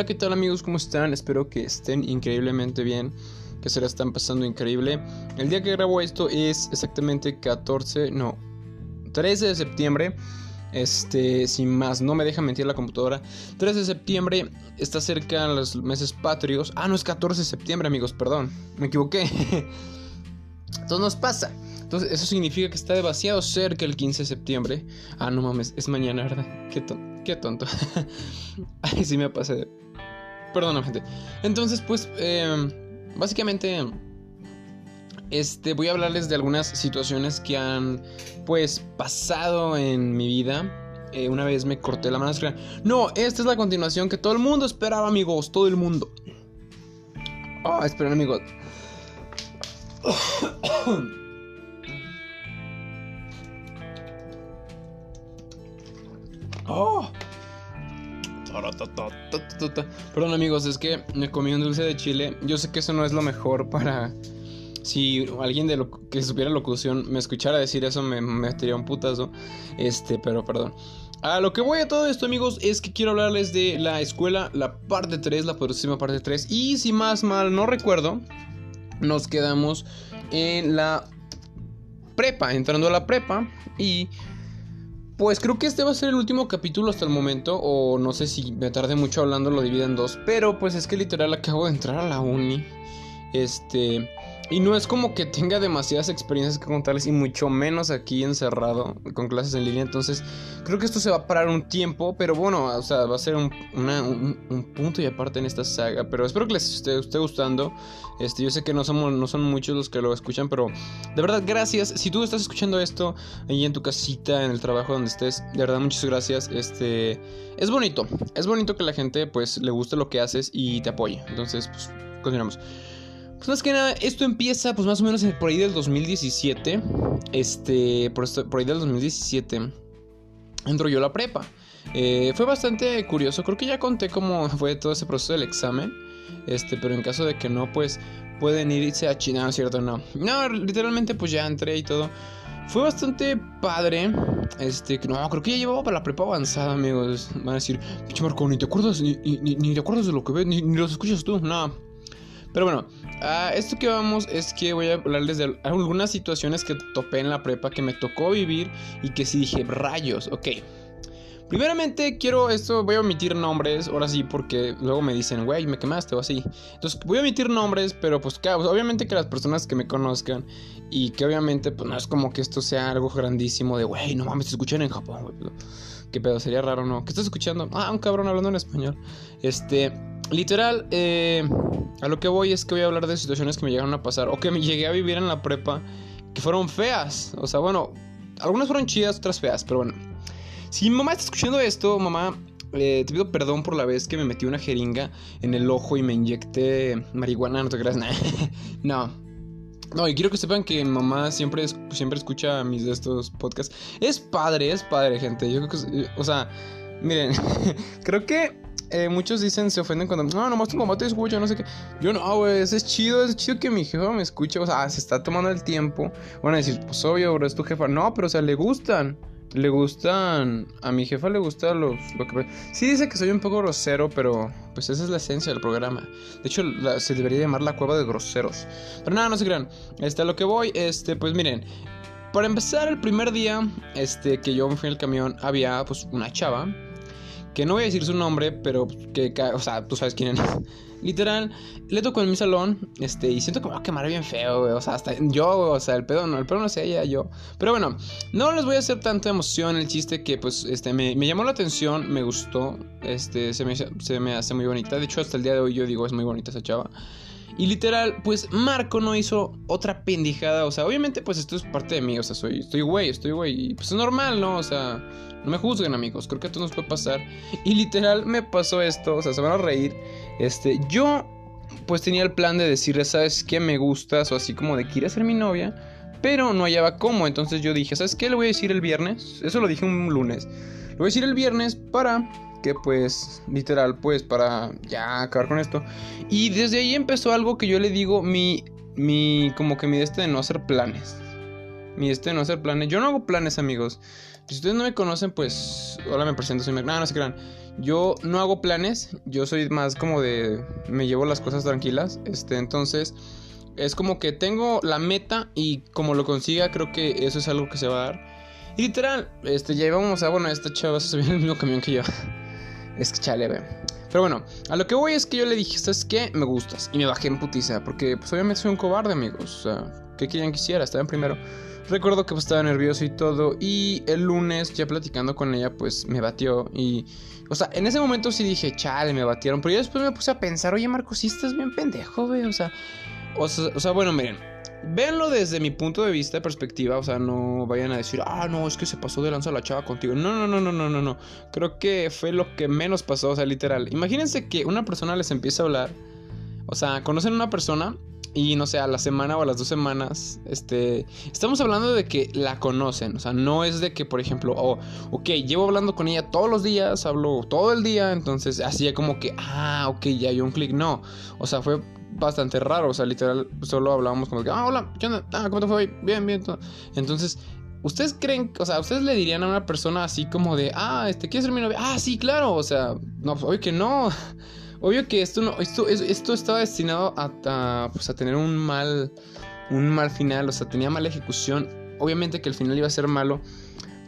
Hola, ¿qué tal amigos? ¿Cómo están? Espero que estén increíblemente bien, que se la están pasando increíble. El día que grabo esto es exactamente 14, no, 13 de septiembre. Este, sin más, no me deja mentir la computadora. 13 de septiembre está cerca los meses patrios. Ah, no es 14 de septiembre, amigos, perdón, me equivoqué. Entonces nos pasa. Entonces, eso significa que está demasiado cerca el 15 de septiembre. Ah, no mames, es mañana, ¿verdad? Qué, qué tonto. Ay, sí me pasé. Perdón, gente. Entonces, pues, em, básicamente, este, voy a hablarles de algunas situaciones que han, pues, pasado en mi vida. Eh, una vez me corté la máscara. No, esta es la continuación que todo el mundo esperaba, amigos. Todo el mundo. Oh, esperen, amigos. Oh. Perdón amigos, es que me comí un dulce de chile. Yo sé que eso no es lo mejor para... Si alguien de lo que supiera locución me escuchara decir eso me metería un putazo. Este, pero perdón. A lo que voy a todo esto amigos es que quiero hablarles de la escuela, la parte 3, la próxima parte 3. Y si más mal no recuerdo, nos quedamos en la prepa, entrando a la prepa. Y pues creo que este va a ser el último capítulo hasta el momento, o no sé si me tardé mucho hablando, lo divido en dos, pero pues es que literal acabo de entrar a la uni. Este, y no es como que tenga demasiadas experiencias que contarles y mucho menos aquí encerrado con clases en línea. Entonces creo que esto se va a parar un tiempo, pero bueno, o sea, va a ser un, punto y aparte en esta saga. Pero espero que les esté, gustando. Este, yo sé que no, somos, no son muchos los que lo escuchan, pero de verdad gracias. Si tú estás escuchando esto ahí en tu casita, en el trabajo donde estés, de verdad muchas gracias. Este, es bonito, es bonito que la gente pues le guste lo que haces y te apoye. Entonces, pues continuamos. Pues más que nada, esto empieza pues más o menos por ahí del 2017. Este, por, por ahí del 2017 entro yo a la prepa. Eh, fue bastante curioso, creo que ya conté cómo fue todo ese proceso del examen. Este, pero en caso de que no, pues pueden irse a China, ¿cierto? No. No, literalmente pues ya entré y todo. Fue bastante padre. Este, no, creo que ya llevaba para la prepa avanzada, amigos. Van a decir, pinche Marco, ni te acuerdas, ni, ni, te acuerdas de lo que ves, ni, ni los escuchas tú. No. Pero bueno, a esto que vamos es que voy a hablarles de algunas situaciones que topé en la prepa que me tocó vivir y que sí dije, rayos, ok. Primeramente quiero esto, voy a omitir nombres, ahora sí, porque luego me dicen, güey, me quemaste o así. Entonces voy a omitir nombres, pero pues, pues obviamente que las personas que me conozcan y que obviamente pues no es como que esto sea algo grandísimo de, güey, no mames, te escuchan en Japón, güey. ¿Qué pedo? Sería raro, ¿no? ¿Qué estás escuchando? Ah, un cabrón hablando en español. Este, literal, eh, a lo que voy es que voy a hablar de situaciones que me llegaron a pasar o que me llegué a vivir en la prepa que fueron feas. O sea, bueno, algunas fueron chidas, otras feas, pero bueno. Si mi mamá está escuchando esto, mamá, eh, te pido perdón por la vez que me metí una jeringa en el ojo y me inyecté marihuana, no te creas, no. No, y quiero que sepan que mi mamá siempre, siempre escucha mis de estos podcasts. Es padre, es padre, gente. Yo creo que, o sea, miren, creo que eh, muchos dicen, se ofenden cuando, no, nomás tu mamá te escucha, no sé qué. Yo no, güey, es chido, es chido que mi jefa me escuche. O sea, se está tomando el tiempo. Van a decir, pues obvio, bro, es tu jefa. No, pero o sea, le gustan le gustan. A mi jefa le gusta los, lo que. Sí dice que soy un poco grosero, pero pues esa es la esencia del programa. De hecho, se debería llamar la cueva de groseros. Pero nada, no se crean. Este, a lo que voy, este, pues miren. Para empezar, el primer día este, que yo me fui en el camión, había pues una chava. Que no voy a decir su nombre, pero que, o sea, tú sabes quién es. Literal, le tocó en mi salón, este, y siento que me va a quemar bien feo, güey. O sea, hasta yo, o sea, el pedo no, el pedo no sé ella, yo. Pero bueno, no les voy a hacer tanta emoción el chiste que, pues, este, me, llamó la atención, me gustó, este, se me, se me hace muy bonita. De hecho, hasta el día de hoy yo digo, es muy bonita esa chava. Y literal, pues Marco no hizo otra pendejada. O sea, obviamente, pues esto es parte de mí. O sea, soy, estoy güey, estoy güey. Y pues es normal, ¿no? O sea, no me juzguen, amigos. Creo que a todos nos puede pasar. Y literal me pasó esto. O sea, se van a reír. Este, yo, pues tenía el plan de decirle, ¿sabes qué? Me gustas. O así como de, ¿quieres ser mi novia? Pero no hallaba cómo. Entonces yo dije, ¿sabes qué? Le voy a decir el viernes. Eso lo dije un lunes. Le voy a decir el viernes para que pues literal pues para ya acabar con esto y desde ahí empezó algo que yo le digo mi mi como que mi este de no hacer planes mi este no hacer planes. Yo no hago planes, amigos. Si ustedes no me conocen, pues. Hola, me presento, soy Mac. No, se crean. Yo no hago planes. Yo soy más como de. Me llevo las cosas tranquilas. Este, entonces. Es como que tengo la meta y como lo consiga, creo que eso es algo que se va a dar. Y literal, este, ya íbamos a. Bueno, esta chava se subió en el mismo camión que yo. Es que chale. Pero bueno, a lo que voy es que yo le dije, ¿sabes qué? Me gustas. Y me bajé en putiza. Porque, pues, obviamente soy un cobarde, amigos. O sea, ¿qué querían que hiciera? Estaba en primero. Recuerdo que pues, estaba nervioso y todo. Y el lunes, ya platicando con ella, pues me batió. Y, o sea, en ese momento sí dije, chale, me batieron. Pero yo después me puse a pensar, oye, Marco, sí estás bien pendejo, güey. O sea, o sea, bueno, miren. Véanlo desde mi punto de vista, perspectiva, o sea, no vayan a decir, ah, no, es que se pasó de lanza la chava contigo. No, no, no, no, no, no, no. Creo que fue lo que menos pasó, o sea, literal. Imagínense que una persona les empieza a hablar, o sea, conocen a una persona y no sé, a la semana o a las dos semanas, este, estamos hablando de que la conocen, o sea, no es de que, por ejemplo, oh, ok, llevo hablando con ella todos los días, hablo todo el día, entonces así como que, ah, ok, ya hay un clic, no, o sea, fue bastante raro. O sea, literal, solo hablábamos como que, ah, hola, ¿qué onda? Ah, ¿cómo te fue? Bien, bien. Entonces, ¿ustedes creen, o sea, ustedes le dirían a una persona así como de, ah, este, ¿quieres ser mi novia? Ah, sí, claro. O sea, no, pues, obvio que no. Obvio que esto no, esto, esto estaba destinado a, pues, a tener un mal, un mal final, o sea, tenía mala ejecución. Obviamente que el final iba a ser malo.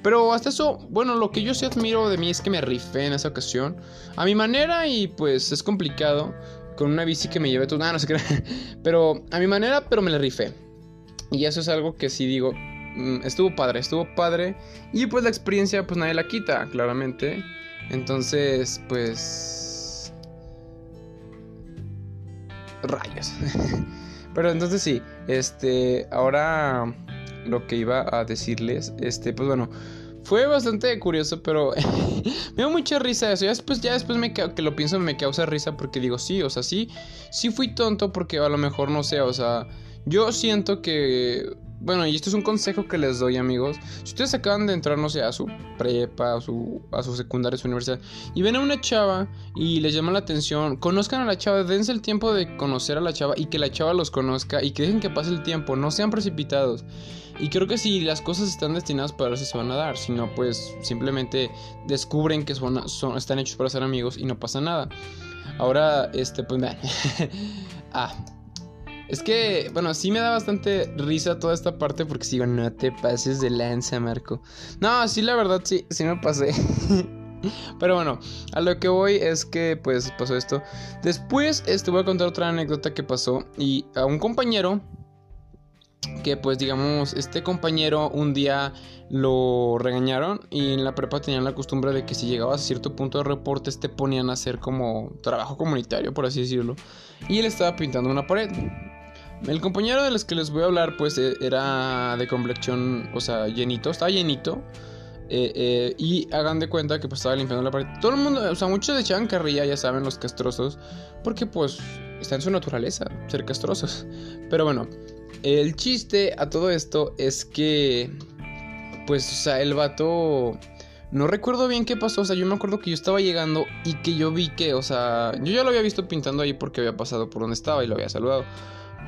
Pero hasta eso, bueno, lo que yo sí admiro de mí es que me rifé en esa ocasión. A mi manera y pues es complicado con una bici que me llevé todo. nada, no sé qué. Pero a mi manera, pero me la rifé. Y eso es algo que sí digo. Mm, estuvo padre, estuvo padre. Y pues la experiencia, pues nadie la quita, claramente. Entonces, pues. Rayos. Pero entonces sí, este. Ahora lo que iba a decirles, este, pues bueno. Fue bastante curioso, pero me dio mucha risa eso. Ya después, ya después me, que lo pienso me causa risa porque digo, sí, o sea, sí, sí fui tonto porque a lo mejor no sé, o sea, yo siento que bueno, y esto es un consejo que les doy, amigos. Si ustedes acaban de entrar, no sé, a su prepa, a su, a su secundaria, a su universidad, y ven a una chava y les llama la atención, conozcan a la chava, dense el tiempo de conocer a la chava y que la chava los conozca y que dejen que pase el tiempo, no sean precipitados. Y creo que si las cosas están destinadas para eso se van a dar, si no, pues simplemente descubren que son, están hechos para ser amigos y no pasa nada. Ahora, este, pues ah. Es que, bueno, sí me da bastante risa toda esta parte porque sigo, no te pases de lanza, Marco. No, sí, la verdad, sí, sí me pasé. Pero bueno, a lo que voy es que pues pasó esto. Después este, voy a contar otra anécdota que pasó y a un compañero que pues digamos este compañero un día lo regañaron y en la prepa tenían la costumbre de que si llegabas a cierto punto de reportes te ponían a hacer como trabajo comunitario por así decirlo y él estaba pintando una pared el compañero de los que les voy a hablar, pues e, era de complexión, o sea, llenito, estaba llenito. Eh, eh, y hagan de cuenta que pues estaba limpiando la pared. Todo el mundo, o sea, muchos echaban carrilla, ya saben, los castrosos. Porque pues está en su naturaleza, ser castrosos. Pero bueno, el chiste a todo esto es que, pues, o sea, el vato... No recuerdo bien qué pasó, o sea, yo me acuerdo que yo estaba llegando y que yo vi que, o sea, yo ya lo había visto pintando ahí porque había pasado por donde estaba y lo había saludado.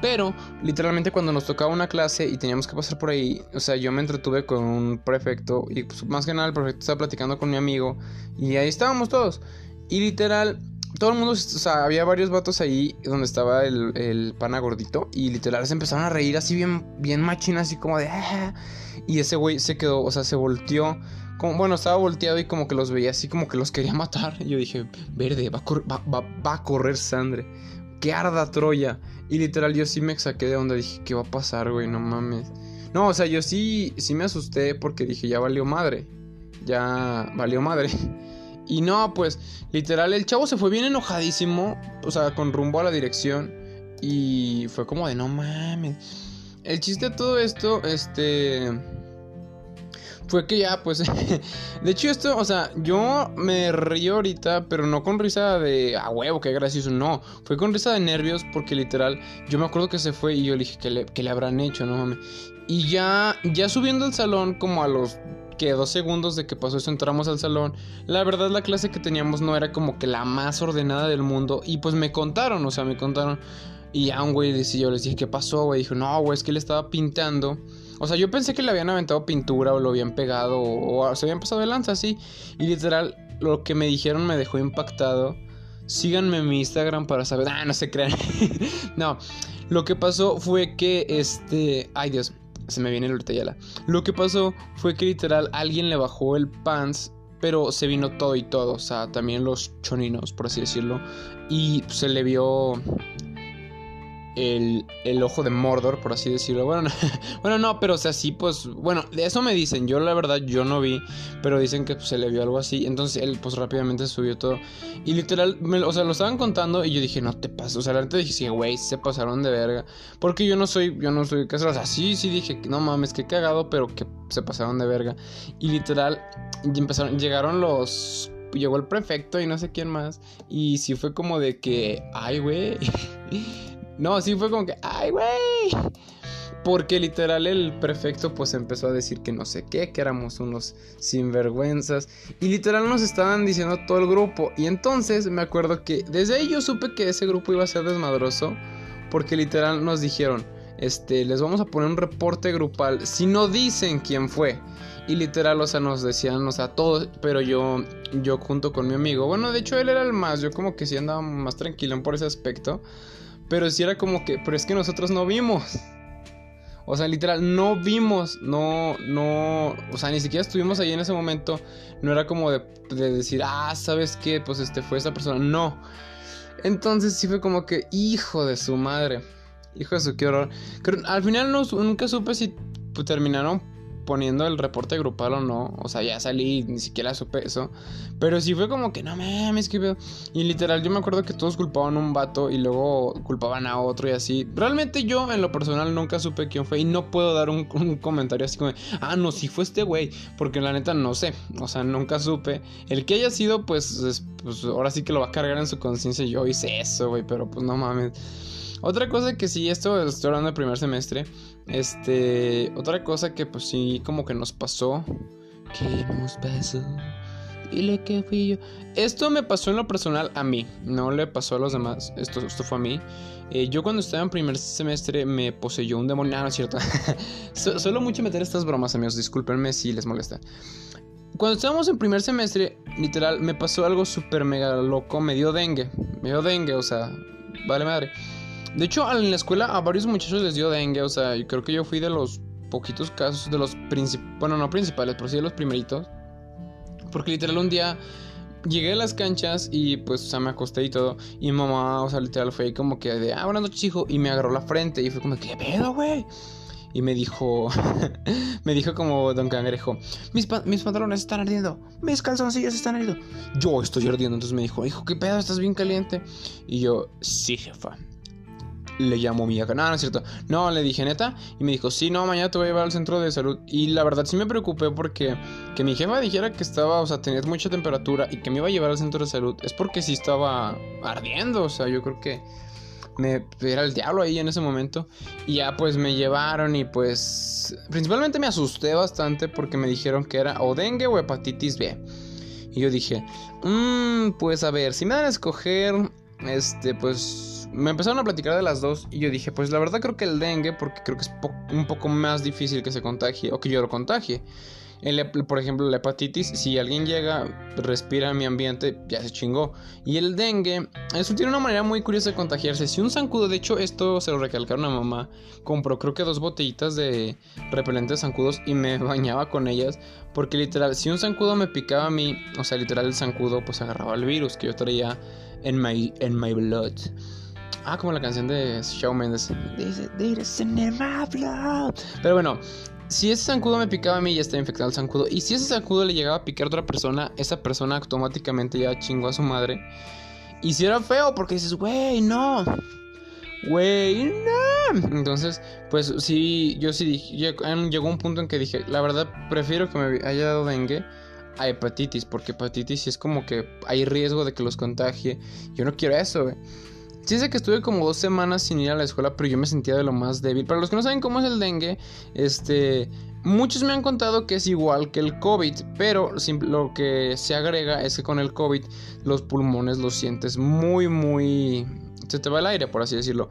Pero literalmente cuando nos tocaba una clase y teníamos que pasar por ahí, o sea, yo me entretuve con un prefecto y pues, más que nada el prefecto estaba platicando con mi amigo y ahí estábamos todos. Y literal, todo el mundo, o sea, había varios vatos ahí donde estaba el, pana gordito y literal se empezaron a reír así bien, bien machina, así como de... Ah". Y ese güey se quedó, o sea, se volteó. Como, bueno, estaba volteado y como que los veía así como que los quería matar. Y yo dije, verde, va a, va, va a correr sangre que arda Troya. Y literal yo sí me saqué de onda, dije, ¿qué va a pasar, güey? No mames. No, o sea, yo sí, sí me asusté porque dije, ya valió madre. Ya valió madre. Y no, pues, literal, el chavo se fue bien enojadísimo, o sea, con rumbo a la dirección. Y fue como de, no mames. El chiste de todo esto, este fue que ya, pues, de hecho esto, o sea, yo me río ahorita, pero no con risa de, ah, huevo, qué gracioso, no, fue con risa de nervios porque literal, yo me acuerdo que se fue y yo le dije que le, que le habrán hecho, no mames. Y ya, ya subiendo al salón, como a los que dos segundos de que pasó eso entramos al salón. La verdad la clase que teníamos no era como que la más ordenada del mundo. Y pues me contaron, o sea, me contaron. Y a un güey yo les dije, ¿qué pasó, güey? Dijo, no, güey, es que él estaba pintando O sea, yo pensé que le habían aventado pintura o lo habían pegado o, se habían pasado de lanza así. Y literal, lo que me dijeron me dejó impactado. Síganme en mi Instagram para saber. Ah, no se crean. no, lo que pasó fue que este. Ay, Dios, se me viene el ya Lo que pasó fue que literal alguien le bajó el pants pero se vino todo y todo, o sea, también los choninos, por así decirlo, y se le vio el, el, ojo de Mordor, por así decirlo. Bueno, no, bueno, no, pero o sea, sí, pues, bueno, de eso me dicen. Yo la verdad, yo no vi, pero dicen que pues, se le vio algo así. Entonces él, pues rápidamente subió todo. Y literal, o sea, lo estaban contando y yo dije, no te pases. O sea, la dije, sí, güey, se pasaron de verga. Porque yo no soy, yo no soy casero. O sea, sí, sí dije, no mames, qué cagado, pero que se pasaron de verga. Y literal, llegaron los llegó el prefecto y no sé quién más. Y sí fue como de que, ay, güey. No, sí fue como que, ay, güey. Porque literal el prefecto pues empezó a decir que no sé qué, que éramos unos sinvergüenzas. Y literal nos estaban diciendo todo el grupo. Y entonces me acuerdo que desde ahí yo supe que ese grupo iba a ser desmadroso. Porque literal nos dijeron, este, les vamos a poner un reporte grupal si no dicen quién fue. Y literal, o sea, nos decían, o sea, todos, pero yo, yo junto con mi amigo, bueno, de hecho él era el más, yo como que sí andaba más tranquilo por ese aspecto. Pero si era como que, pero es que nosotros no vimos. O sea, literal, no vimos, no, no, o sea, ni siquiera estuvimos ahí en ese momento. No era como de, decir, ah, ¿sabes qué? Pues este fue esa persona. No. Entonces sí fue como que, hijo de su madre. Hijo de su, qué horror. al final nunca supe si pues, terminaron poniendo el reporte grupal o no. O sea, ya salí, ni siquiera supe eso. Pero sí fue como que no mames, que Y literal, yo me acuerdo que todos culpaban a un vato y luego culpaban a otro y así. Realmente yo, en lo personal, nunca supe quién fue. Y no puedo dar un, comentario así como, ah, no, sí fue este güey. Porque la neta no sé. O sea, nunca supe. El que haya sido, pues, pues ahora sí que lo va a cargar en su conciencia. Yo hice eso, güey. Pero pues no mames. Otra cosa que sí, esto estoy hablando del primer semestre. Este, otra cosa que pues sí como que nos pasó. ¿Qué nos pasó? Dile que fui yo. Esto me pasó en lo personal a mí, no le pasó a los demás. Esto, esto fue a mí. Eh, yo cuando estaba en primer semestre me poseyó un demonio. Ah, no es cierto. Suelo mucho meter estas bromas, amigos. Discúlpenme si les molesta. Cuando estábamos en primer semestre, literal, me pasó algo súper mega loco. Me dio dengue. Me dio dengue, o sea, vale madre. De hecho, en la escuela a varios muchachos les dio dengue, o sea, yo creo que yo fui de los poquitos casos, de los principales, bueno, no principales, pero sí de los primeritos. Porque literal un día llegué a las canchas y pues, o sea, me acosté y todo. Y mi mamá, o sea, literal fue como que de, ah, buenas noches, hijo. Y me agarró la frente y fue como, ¿qué pedo, güey? Y me dijo, me dijo como Don Cangrejo, mis, mis pantalones están ardiendo, mis calzoncillos están ardiendo. Yo estoy ardiendo. Entonces me dijo, hijo, ¿qué pedo? ¿Estás bien caliente? Y yo, sí, jefa le llamó mi No, no es cierto. No, le dije neta. Y me dijo, sí, no, mañana te voy a llevar al centro de salud. Y la verdad sí me preocupé porque que mi jefa dijera que estaba, o sea, tenías mucha temperatura y que me iba a llevar al centro de salud. Es porque sí estaba ardiendo. O sea, yo creo que me era el diablo ahí en ese momento. Y ya pues me llevaron y pues principalmente me asusté bastante porque me dijeron que era o dengue o hepatitis B. Y yo dije, mmm, pues a ver, si me dan a escoger, este, pues me empezaron a platicar de las dos y yo dije, pues la verdad creo que el dengue, porque creo que es un poco más difícil que se contagie o que yo lo contagie. Por ejemplo, la hepatitis, si alguien llega, respira en mi ambiente, ya se chingó. Y el dengue, eso tiene una manera muy curiosa de contagiarse. Si un zancudo, de hecho, esto se lo recalcaron a mamá, compró creo que dos botellitas de repelentes zancudos y me bañaba con ellas. Porque literal, si un zancudo me picaba a mí, o sea, literal el zancudo pues agarraba el virus que yo traía en my, en my blood. Ah, como la canción de Shawn Mendes. Pero bueno, si ese zancudo me picaba a mí, ya está infectado el zancudo. Y si ese zancudo le llegaba a picar a otra persona, esa persona automáticamente ya chingó a su madre. Y si era feo, porque dices, güey, no. Güey, no. Entonces, pues sí, yo sí dije, llegó un punto en que dije, la verdad, prefiero que me haya dado dengue a hepatitis, porque hepatitis es como que hay riesgo de que los contagie. Yo no quiero eso, güey. Sí sé que estuve como dos semanas sin ir a la escuela, pero yo me sentía de lo más débil. Para los que no saben cómo es el dengue, este, muchos me han contado que es igual que el COVID, pero lo que se agrega es que con el COVID los pulmones los sientes muy, muy... Se te va el aire, por así decirlo.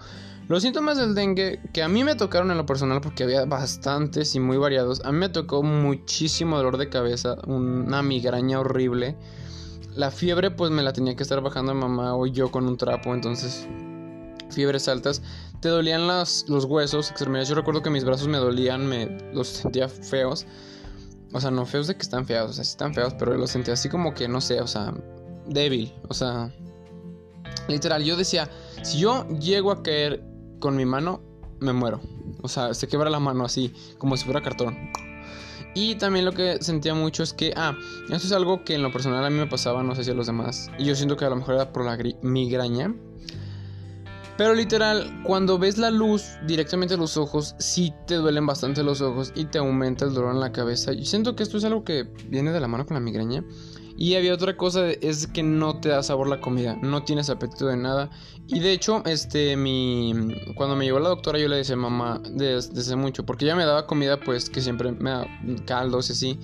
Los síntomas del dengue que a mí me tocaron en lo personal porque había bastantes y muy variados. A mí me tocó muchísimo dolor de cabeza, una migraña horrible. La fiebre pues me la tenía que estar bajando mamá o yo con un trapo, entonces fiebres altas. Te dolían los huesos, extremidades. Yo recuerdo que mis brazos me dolían, me los sentía feos. O sea, no feos de que están feos, o sea, están feos, pero los sentía así como que, no sé, o sea, débil. O sea, literal, yo decía, si yo llego a caer con mi mano me muero. O sea, se quebra la mano así, como si fuera cartón. Y también lo que sentía mucho es que, ah, eso es algo que en lo personal a mí me pasaba, no sé si a los demás. Y yo siento que a lo mejor era por la migraña. Pero literal, cuando ves la luz directamente a los ojos, sí te duelen bastante los ojos y te aumenta el dolor en la cabeza. Yo siento que esto es algo que viene de la mano con la migraña. Y había otra cosa, es que no te da sabor la comida, no tienes apetito de nada. Y de hecho, este, mi, cuando me llevó la doctora yo le decía mamá desde, mucho, porque ella me daba comida pues que siempre me da caldos y así.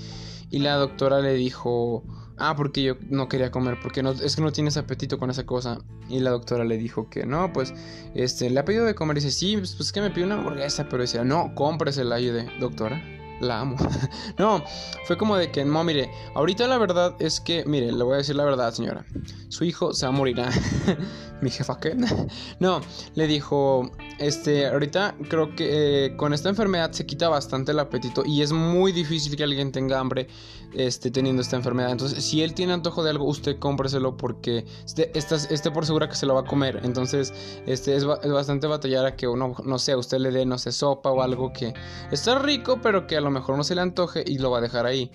Y la doctora le dijo, ah, porque yo no quería comer, porque no, es que no tienes apetito con esa cosa. Y la doctora le dijo que no, pues, este, le ha pedido de comer. Y dice, sí, pues, pues es que me pidió una hamburguesa, pero decía, no, cómpresela. Y de, doctora, la amo. no, fue como de que, no, mire, ahorita la verdad es que, mire, le voy a decir la verdad, señora. Su hijo se va a morir. Mi jefa, ¿qué? no, le dijo, este, ahorita creo que eh, con esta enfermedad se quita bastante el apetito y es muy difícil que alguien tenga hambre este, teniendo esta enfermedad. Entonces, si él tiene antojo de algo, usted cómpreselo porque esté, esté por segura que se lo va a comer. Entonces, este, es, es bastante batallar a que uno, no sé, usted le dé, no sé, sopa o algo que está rico, pero que a lo mejor no se le antoje y lo va a dejar ahí.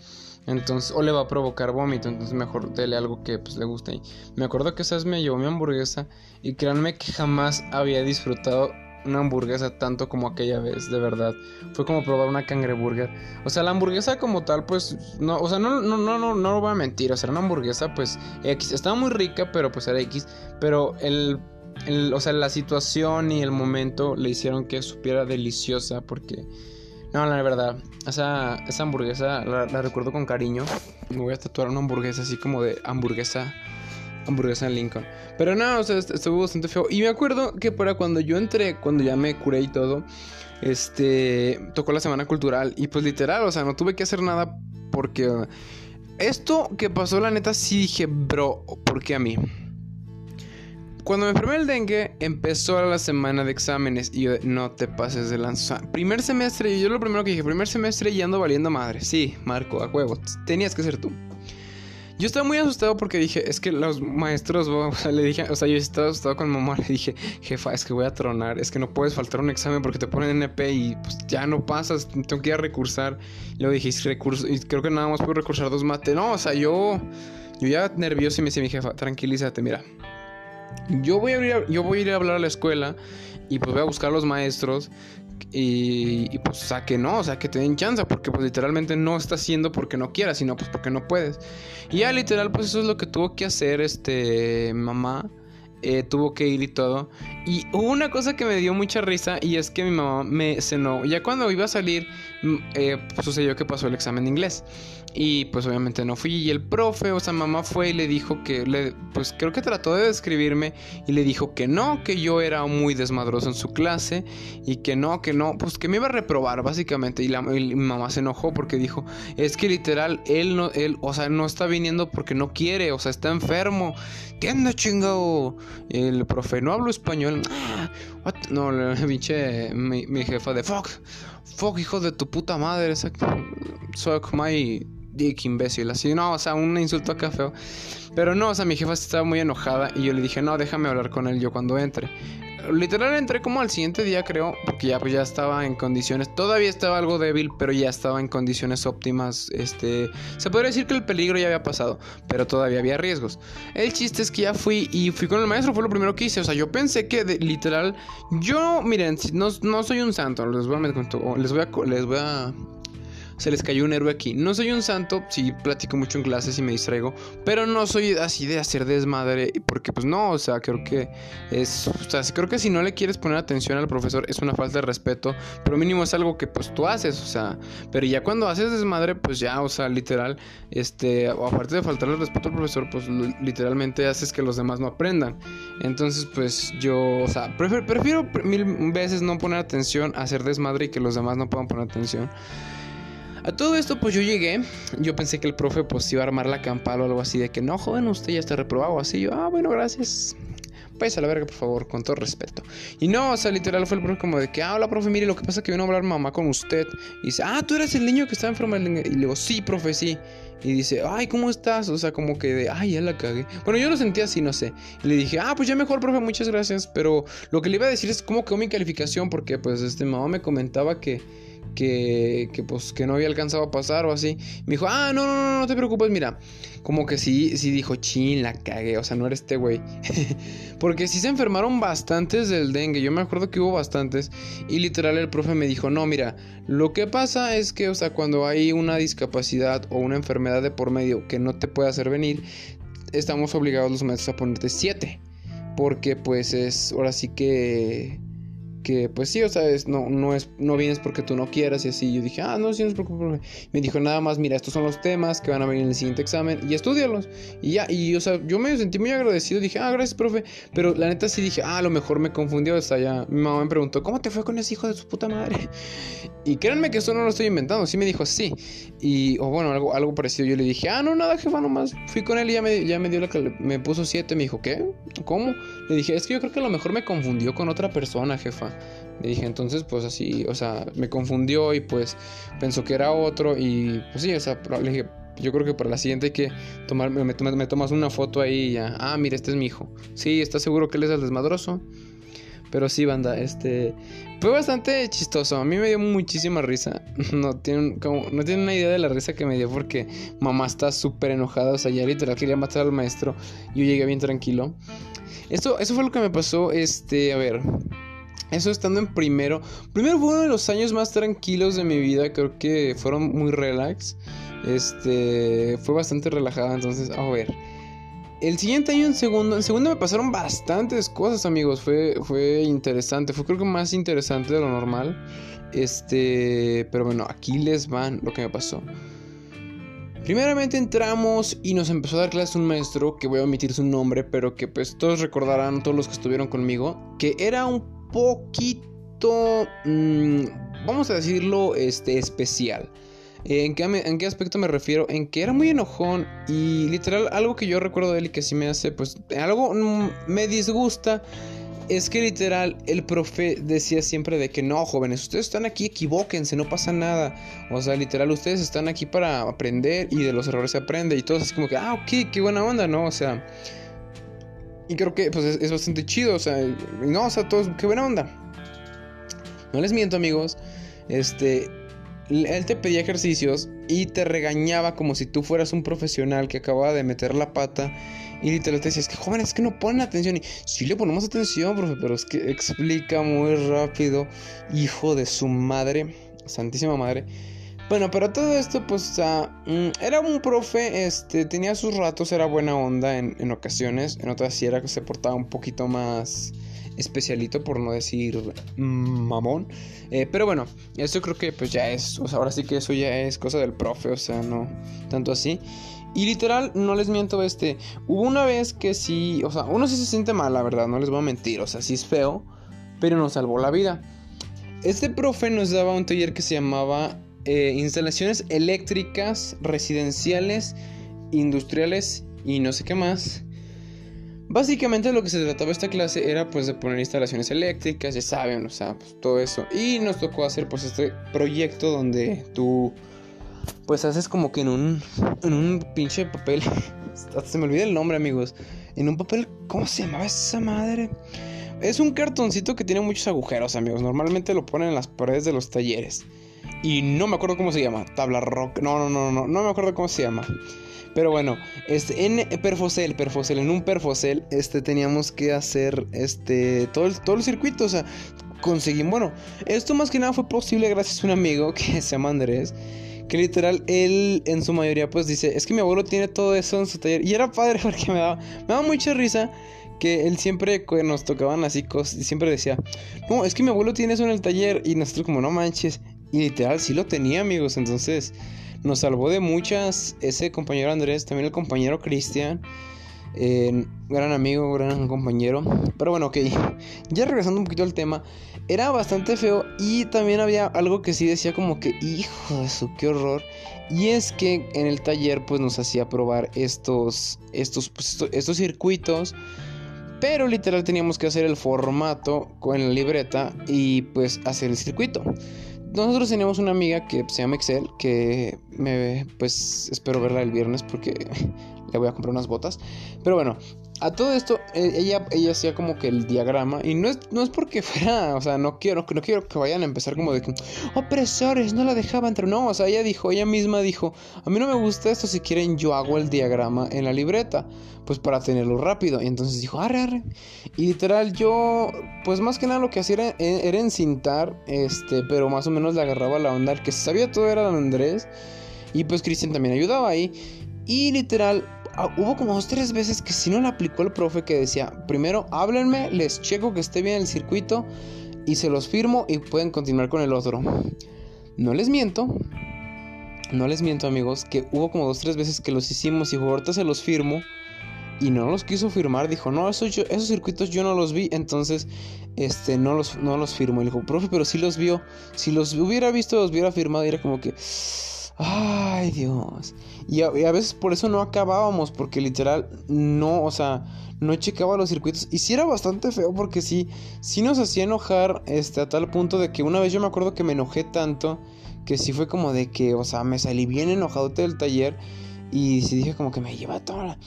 Entonces, o le va a provocar vómito, entonces mejor dele algo que pues, le guste. Me acuerdo que esa vez me llevó mi hamburguesa y créanme que jamás había disfrutado una hamburguesa tanto como aquella vez, de verdad. Fue como probar una cangreburger. O sea, la hamburguesa como tal, pues, no, o sea, no, no, no, no, no lo voy a mentir. O sea, era una hamburguesa, pues, X. Estaba muy rica, pero pues era X. Pero el, el, o sea, la situación y el momento le hicieron que supiera deliciosa porque... No, la verdad, esa, esa hamburguesa la, recuerdo con cariño. Me voy a tatuar una hamburguesa así como de hamburguesa hamburguesa en Lincoln. Pero no, o sea, estuvo bastante feo. Y me acuerdo que para cuando yo entré, cuando ya me curé y todo, este, tocó la semana cultural. Y pues literal, o sea, no tuve que hacer nada porque... Esto que pasó, la neta, sí dije, bro, ¿por qué a mí? Cuando me enfermé el dengue, empezó la semana de exámenes y yo, no te pases de lanza. Primer semestre, yo lo primero que dije, primer semestre y ando valiendo madre. Sí, Marco, a huevo, tenías que ser tú. Yo estaba muy asustado porque dije, es que los maestros, o sea, le dije, o sea, yo estaba asustado con mamá, le dije, jefa, es que voy a tronar, es que no puedes faltar un examen porque te ponen NP y pues ya no pasas, tengo que ir a recursar. Y luego dije, recurso, y creo que nada más puedo recursar dos mate. No, o sea, yo, yo ya nervioso y me dice mi jefa, tranquilízate, mira. Yo voy a ir yo voy a ir a hablar a la escuela y pues voy a buscar a los maestros y, pues, o sea, que no, o sea, que te den chance, porque pues literalmente no está haciendo porque no quieras, sino pues porque no puedes. Y ya literal, pues eso es lo que tuvo que hacer este mamá. Eh, tuvo que ir y todo. Y hubo una cosa que me dio mucha risa y es que mi mamá me cenó. Ya cuando iba a salir, mm, eh, sucedió que pasó el examen de inglés. Y pues obviamente no fui. Y el profe, o sea, mamá fue y le dijo que, le, pues creo que trató de describirme y le dijo que no, que yo era muy desmadroso en su clase y que no, que no, pues que me iba a reprobar básicamente. Y, la, mamá se enojó porque dijo, es que literal, él no, él, o sea, no está viniendo porque no quiere, o sea, está enfermo. ¿Qué anda chingado? El profe, no hablo español. No, le pinche mi, jefa de fuck, fuck, hijo de tu puta madre. Suck my dick imbécil, así, no, o sea, un insulto acá feo. Pero no, o sea, mi jefa estaba muy enojada y yo le dije, no, déjame hablar con él yo cuando entre. Literal entré como al siguiente día, creo, porque ya pues ya estaba en condiciones, todavía estaba algo débil, pero ya estaba en condiciones óptimas. Este, se podría decir que el peligro ya había pasado, pero todavía había riesgos. El chiste es que ya fui y fui con el maestro, fue lo primero que hice. O sea, yo pensé que literal, yo, miren, no, no soy un santo, les voy a, les voy a, les voy a se les cayó un héroe aquí. No soy un santo, sí platico mucho en clases y me distraigo, pero no soy así de hacer desmadre, porque pues no, o sea, creo que es, o sea, creo que si no le quieres poner atención al profesor es una falta de respeto, pero mínimo es algo que pues tú haces, o sea, pero ya cuando haces desmadre, pues ya, o sea, literal, este, aparte de faltarle respeto al profesor, pues literalmente haces que los demás no aprendan. Entonces, pues yo, o sea, prefiero, prefiero mil veces no poner atención hacer desmadre y que los demás no puedan poner atención. A todo esto, pues yo llegué. Yo pensé que el profe, pues iba a armar la campal o algo así, de que no, joven, usted ya está reprobado. Así yo, ah, bueno, gracias. Pues a la verga, por favor, con todo respeto. Y no, o sea, literal fue el profe como de que, ah, hola, profe, mire, lo que pasa es que vino a hablar mamá con usted. Y dice, ah, tú eres el niño que estaba enfermo. Y le digo, sí, profe, sí. Y dice, ay, ¿cómo estás? O sea, como que de, ay, ya la cagué. Bueno, yo lo sentí así, no sé. Y le dije, ah, pues ya mejor, profe, muchas gracias. Pero lo que le iba a decir es cómo quedó mi calificación, porque pues este mamá me comentaba que que, que, pues que no había alcanzado a pasar o así. Me dijo, ah, no, no, no, no te preocupes, mira. Como que sí, sí dijo, chin, la cagué, o sea, no eres este güey. Porque sí se enfermaron bastantes del dengue, yo me acuerdo que hubo bastantes. Y literal el profe me dijo, no, mira, lo que pasa es que, o sea, cuando hay una discapacidad o una enfermedad de por medio que no te puede hacer venir, estamos obligados los maestros a ponerte 7. Porque pues es, ahora sí que que pues sí, o sea, no, no, es, no vienes porque tú no quieras y así. Yo dije, ah, no, sí, no se preocupe. Me dijo nada más, mira, estos son los temas que van a venir en el siguiente examen y estudialos. Y ya, y o sea, yo me sentí muy agradecido. Dije, ah, gracias, profe. Pero la neta sí dije, ah, a lo mejor me confundió. O sea, ya mi mamá me preguntó, ¿cómo te fue con ese hijo de su puta madre? Y créanme que eso no lo estoy inventando. Sí me dijo, sí. Y, o bueno, algo, algo parecido. Yo le dije, ah, no, nada, jefa, nomás. Fui con él y ya me, ya me dio la. Me puso siete. Me dijo, ¿qué? ¿Cómo? Le dije, es que yo creo que a lo mejor me confundió con otra persona, jefa. Le dije, entonces, pues así, o sea, me confundió y pues pensó que era otro y pues sí, o sea, le dije, yo creo que para la siguiente hay que tomar, me, tomas una foto ahí y ya, ah, mira, este es mi hijo. Sí, ¿estás seguro que él es el desmadroso? Pero sí, banda, este fue bastante chistoso. A mí me dio muchísima risa. No tienen, como, no tienen una idea de la risa que me dio porque mamá está súper enojada. O sea, ya literal quería matar al maestro. Yo llegué bien tranquilo. Esto, eso fue lo que me pasó. Este, a ver. Eso estando en primero. Primero fue uno de los años más tranquilos de mi vida. Creo que fueron muy relax. Este. Fue bastante relajada. Entonces, a ver. El siguiente año en segundo. En segundo me pasaron bastantes cosas, amigos. Fue, fue interesante. Fue creo que más interesante de lo normal. Este. Pero bueno, aquí les van lo que me pasó. Primeramente entramos y nos empezó a dar clase un maestro, que voy a omitir su nombre, pero que pues todos recordarán, todos los que estuvieron conmigo, que era un poquito, mm, vamos a decirlo, este, especial. ¿En qué, ¿En qué, aspecto me refiero? En que era muy enojón y literal algo que yo recuerdo de él y que sí me hace, pues algo mm, me disgusta. Es que literal el profe decía siempre de que no, jóvenes, ustedes están aquí, equivóquense, no pasa nada. O sea, literal, ustedes están aquí para aprender y de los errores se aprende. Y todo así como que, ah, ok, qué buena onda, ¿no? O sea, y creo que pues es, bastante chido, o sea, no, o sea, todos, qué buena onda. No les miento, amigos. Este, él te pedía ejercicios y te regañaba como si tú fueras un profesional que acababa de meter la pata. Y literal te decía, es que jóvenes, es que no ponen atención. Y sí le ponemos atención, profe, pero es que explica muy rápido. Hijo de su madre, santísima madre. Bueno, pero todo esto, pues, mm, era un profe, este, tenía sus ratos, era buena onda en, ocasiones, en otras sí era que se portaba un poquito más especialito, por no decir mamón. Eh, pero bueno, eso creo que pues ya es, o sea, ahora sí que eso ya es cosa del profe, o sea, no tanto así. Y literal, no les miento, este, hubo una vez que sí, o sea, uno sí se siente mal, la verdad, no les voy a mentir, o sea, sí es feo, pero nos salvó la vida. Este profe nos daba un taller que se llamaba eh, instalaciones eléctricas, residenciales, industriales y no sé qué más. Básicamente lo que se trataba esta clase era pues de poner instalaciones eléctricas, ya saben, o sea, pues, todo eso. Y nos tocó hacer pues este proyecto donde tú pues haces como que en un en un pinche papel, se me olvida el nombre, amigos. En un papel, ¿cómo se llamaba esa madre? Es un cartoncito que tiene muchos agujeros, amigos. Normalmente lo ponen en las paredes de los talleres. Y no me acuerdo cómo se llama. Tabla rock. No, no, no, no. No me acuerdo cómo se llama. Pero bueno, este, en Perfocel, Perfocel, en un Perfocel, este, teníamos que hacer, este, todo el, todo el circuito, o sea, conseguimos, bueno, esto más que nada fue posible gracias a un amigo que se llama Andrés, que literal él en su mayoría pues dice, es que mi abuelo tiene todo eso en su taller. Y era padre porque me daba, me daba mucha risa que él siempre nos tocaban así cosas siempre decía, no, es que mi abuelo tiene eso en el taller y nosotros como no manches. Y literal sí lo tenía amigos, entonces nos salvó de muchas ese compañero Andrés, también el compañero Cristian. Eh, gran amigo, gran compañero. Pero bueno, ok. Ya regresando un poquito al tema. Era bastante feo. Y también había algo que sí decía como que. Hijo de su, qué horror. Y es que en el taller pues nos hacía probar estos. Estos, pues, estos, circuitos. Pero literal teníamos que hacer el formato con la libreta. Y pues hacer el circuito. Nosotros teníamos una amiga que se llama Excel. Que me pues espero verla el viernes porque le voy a comprar unas botas. Pero bueno, a todo esto, eh, ella, ella hacía como que el diagrama. Y no es, no es porque fuera, o sea, no quiero, no quiero que vayan a empezar como de que, opresores, no la dejaba entrar. No, o sea, ella dijo, ella misma dijo, a mí no me gusta esto, si quieren yo hago el diagrama en la libreta. Pues para tenerlo rápido. Y entonces dijo, arre, arre. Y literal, yo, pues más que nada lo que hacía era, era encintar, este, pero más o menos le agarraba la onda. El que sabía todo era Andrés. Y pues Cristian también ayudaba ahí. Y literal, ah, hubo como dos tres veces que si no le aplicó el profe que decía, primero háblenme, les checo que esté bien el circuito y se los firmo y pueden continuar con el otro. No les miento, no les miento amigos, que hubo como dos tres veces que los hicimos y ahorita se los firmo y no los quiso firmar, dijo, no, esos, esos circuitos yo no los vi, entonces este, no, los, no los firmo. Y dijo, profe, pero si los vio, si los hubiera visto, los hubiera firmado era como que... Ay, Dios. Y a, veces por eso no acabábamos, porque literal no, o sea, no checaba los circuitos. Y sí era bastante feo, porque sí, sí nos hacía enojar este, a tal punto de que una vez yo me acuerdo que me enojé tanto, que sí fue como de que, o sea, me salí bien enojado del taller. Y sí dije como que me lleva toda la,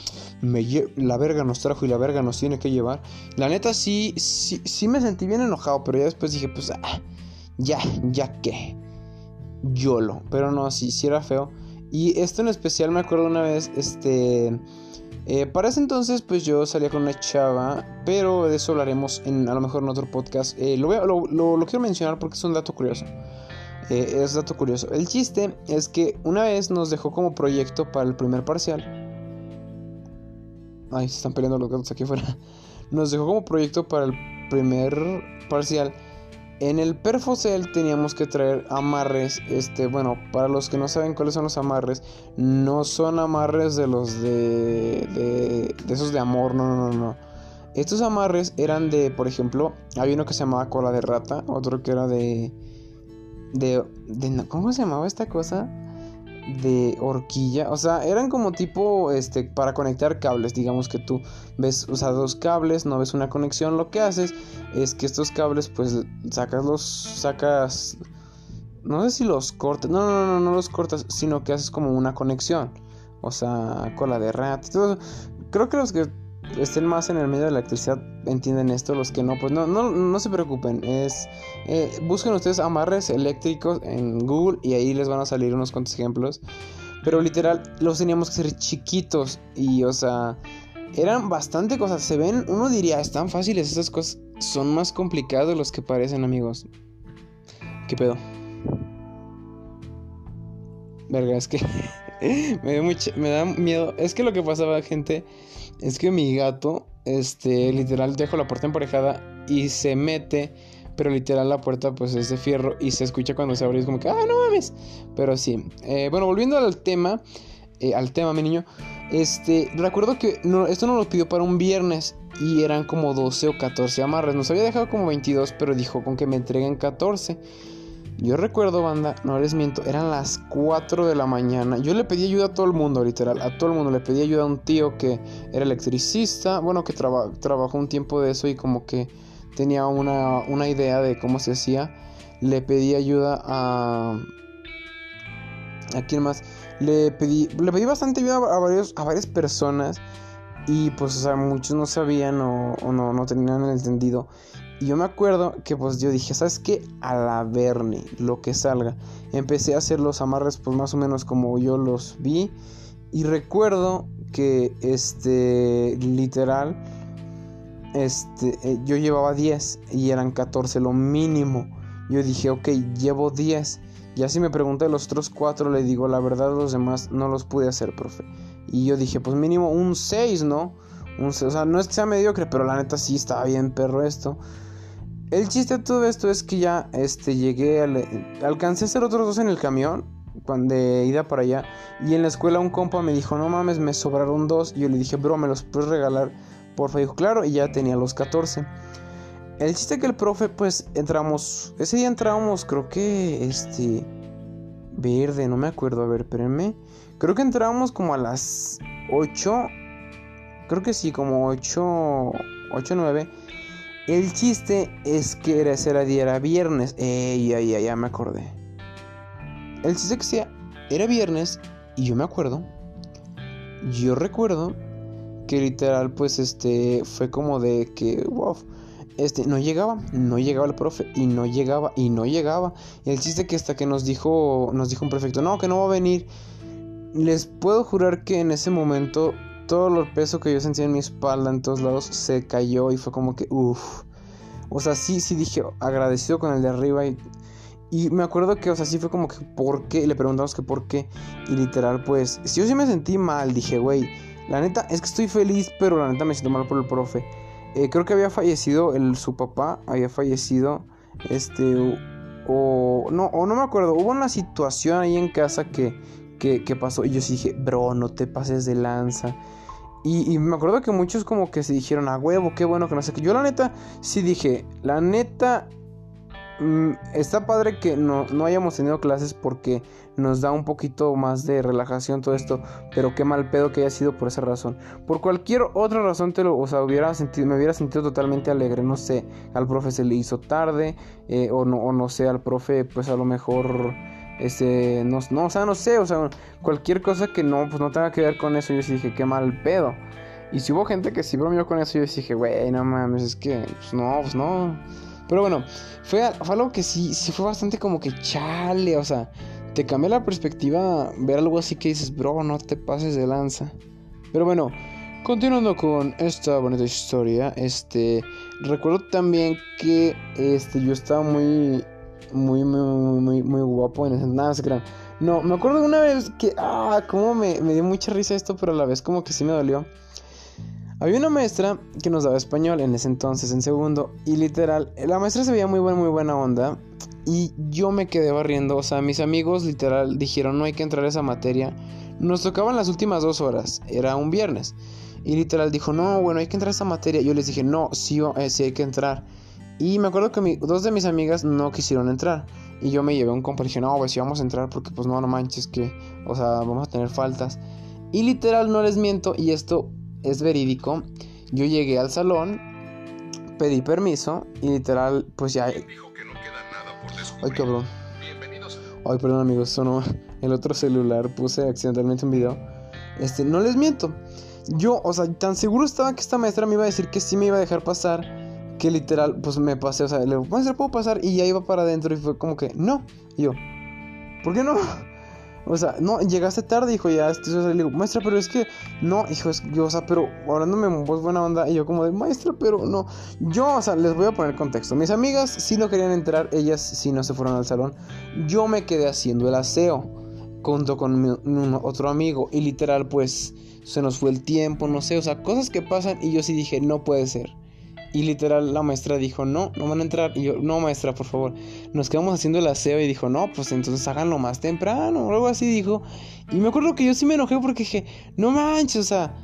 me la verga nos trajo y la verga nos tiene que llevar. La neta sí, sí, sí me sentí bien enojado, pero ya después dije, pues, ah, ya, ya que. YOLO. Pero no, sí, sí era feo. Y esto en especial me acuerdo una vez, este... Eh, para ese entonces, pues yo salía con una chava, pero de eso hablaremos en, a lo mejor en otro podcast. Eh, lo, lo, quiero mencionar porque es un dato curioso. Eh, es dato curioso. El chiste es que una vez nos dejó como proyecto para el primer parcial. Ay, se están peleando los gatos aquí afuera. Nos dejó como proyecto para el primer parcial en el Perfocel teníamos que traer amarres, este, bueno, para los que no saben cuáles son los amarres, no son amarres de los de, de, de esos de amor, no, no, no, no. Estos amarres eran de, por ejemplo, había uno que se llamaba cola de rata, otro que era de, de, de ¿cómo se llamaba esta cosa? De horquilla. O sea, eran como tipo este para conectar cables. Digamos que tú ves, o sea, dos cables, no ves una conexión. Lo que haces es que estos cables, pues sacas los. sacas. No sé si los cortas. No, no, no, no los cortas, sino que haces como una conexión. O sea, cola de rat. Creo que los que estén más en el medio de la electricidad entienden esto, los que no, pues no, no, no se preocupen. Es, eh, busquen ustedes amarres eléctricos en Google y ahí les van a salir unos cuantos ejemplos. Pero literal, los teníamos que ser chiquitos y, o sea, eran bastante cosas. Se ven, uno diría, están fáciles estas cosas. Son más complicados los que parecen, amigos. ¿Qué pedo? Verga, es que me, da miedo. Es que lo que pasaba, gente, es que mi gato, este, literal, dejo la puerta emparejada y se mete, pero literal la puerta pues es de fierro y se escucha cuando se abre y es como que, ah, no mames. Pero sí, eh, bueno, volviendo al tema, eh, al tema, mi niño, este, recuerdo que no, esto nos lo pidió para un viernes y eran como 12 o 14 amarres. Nos había dejado como 22, pero dijo con que me entreguen 14. Yo recuerdo, banda, no les miento, eran las 4 de la mañana. Yo le pedí ayuda a todo el mundo, literal, a todo el mundo. Le pedí ayuda a un tío que era electricista, bueno, que trabajó un tiempo de eso y como que tenía una, una idea de cómo se hacía. Le pedí ayuda a... ¿A quién más? Le pedí, le pedí bastante ayuda a, varios, a varias personas y pues, o sea, muchos no sabían o, o no, no tenían el entendido. Y yo me acuerdo que pues yo dije, ¿sabes qué? A la Bernie, lo que salga. Empecé a hacer los amarres pues más o menos como yo los vi. Y recuerdo que este, literal, este, eh, yo llevaba 10 y eran 14 lo mínimo. Yo dije, ok, llevo 10. Ya si me pregunta de los otros cuatro, le digo, la verdad, los demás no los pude hacer, profe. Y yo dije, pues mínimo un 6, ¿no? Un o sea, no es que sea mediocre, pero la neta sí estaba bien perro esto. El chiste de todo esto es que ya este, llegué, alcancé a hacer otros dos en el camión, cuando de ida para allá. Y en la escuela un compa me dijo, no mames, me sobraron dos. Y yo le dije, bro, ¿me los puedes regalar? Porfa, dijo, claro, y ya tenía los 14. El chiste que el profe, pues, entramos, ese día entrábamos, creo que, este, verde, no me acuerdo, a ver, espérenme. Creo que entrábamos como a las 8, creo que sí, como 8, 8, 9. El chiste es que era, ese día era viernes, ey, ya, ya, ya me acordé. El chiste que era viernes y yo me acuerdo, yo recuerdo que literal, pues, este, fue como de que, wow este, no llegaba, no llegaba el profe y no llegaba y no llegaba. Y el chiste que hasta que nos dijo, nos dijo un prefecto, no, que no va a venir. Les puedo jurar que en ese momento todo el peso que yo sentía en mi espalda en todos lados se cayó y fue como que, uff. O sea, sí, sí dije agradecido con el de arriba y, y me acuerdo que, o sea, sí fue como que, ¿por qué? Le preguntamos que por qué. Y literal, pues, si yo sí me sentí mal, dije, güey, la neta es que estoy feliz, pero la neta me siento mal por el profe. Eh, creo que había fallecido el, su papá, había fallecido, este, o, no, o no me acuerdo, hubo una situación ahí en casa que, que, pasó y yo sí dije, bro, no te pases de lanza. Y, y, me acuerdo que muchos como que se dijeron, a huevo, qué bueno que no sé qué. Yo la neta sí dije, la neta Mm, está padre que no, hayamos tenido clases porque nos da un poquito más de relajación todo esto, pero qué mal pedo que haya sido por esa razón. Por cualquier otra razón te lo, o sea, hubiera sentido, me hubiera sentido totalmente alegre, no sé, al profe se le hizo tarde, eh, o, no, o no sé, al profe pues a lo mejor, este, no, no, o sea, no sé, o sea, cualquier cosa que no, pues no tenga que ver con eso, yo sí dije, qué mal pedo. Y si hubo gente que sí bromeó con eso, yo dije, güey, no mames, es que, pues no, pues no. Pero bueno, fue, algo que sí, sí fue bastante como que chale, o sea, te cambia la perspectiva ver algo así que dices, bro, no te pases de lanza. Pero bueno, continuando con esta bonita historia, este, recuerdo también que este, yo estaba muy, muy, muy, muy, muy guapo en ese nada, no, me acuerdo una vez que, ah, como me, me dio mucha risa esto, pero a la vez como que sí me dolió. Había una maestra que nos daba español en ese entonces, en segundo, y literal, la maestra se veía muy buena, muy buena onda, y yo me quedé barriendo, o sea, mis amigos literal dijeron no hay que entrar a esa materia. Nos tocaban las últimas dos horas, era un viernes, y literal dijo no, bueno, hay que entrar a esa materia. Yo les dije no, sí, eh, sí hay que entrar. Y me acuerdo que dos de mis amigas no quisieron entrar. Y yo me llevé un compa y dije, no, pues sí vamos a entrar porque pues no, no manches que, o sea, vamos a tener faltas. Y literal no les miento y esto es verídico. Yo llegué al salón, pedí permiso y literal, pues ya. Ay, cabrón. Ay, perdón, amigos, sonó el otro celular. Puse accidentalmente un video. Este, no les miento. Yo, o sea, tan seguro estaba que esta maestra me iba a decir que sí me iba a dejar pasar. Que literal, pues me pasé, o sea, le digo, maestra, ¿puedo pasar? Y ya iba para adentro y fue como que, no. Y yo, ¿por qué no? O sea, no, llegaste tarde, hijo, ya, este, o le digo, maestra, pero es que, no, hijo, es, yo, o sea, pero hablándome en voz buena onda, y yo como de, maestra, pero no, yo, o sea, les voy a poner contexto, mis amigas sí no querían entrar, ellas sí no se fueron al salón, yo me quedé haciendo el aseo, junto con mi, otro amigo, y literal, pues, se nos fue el tiempo, no sé, o sea, cosas que pasan, y yo sí dije, no puede ser. Y literal la maestra dijo, no, no van a entrar. Y yo, no maestra, por favor. Nos quedamos haciendo el aseo y dijo, no, pues entonces háganlo más temprano o algo así dijo. Y me acuerdo que yo sí me enojé porque dije, no manches, o sea,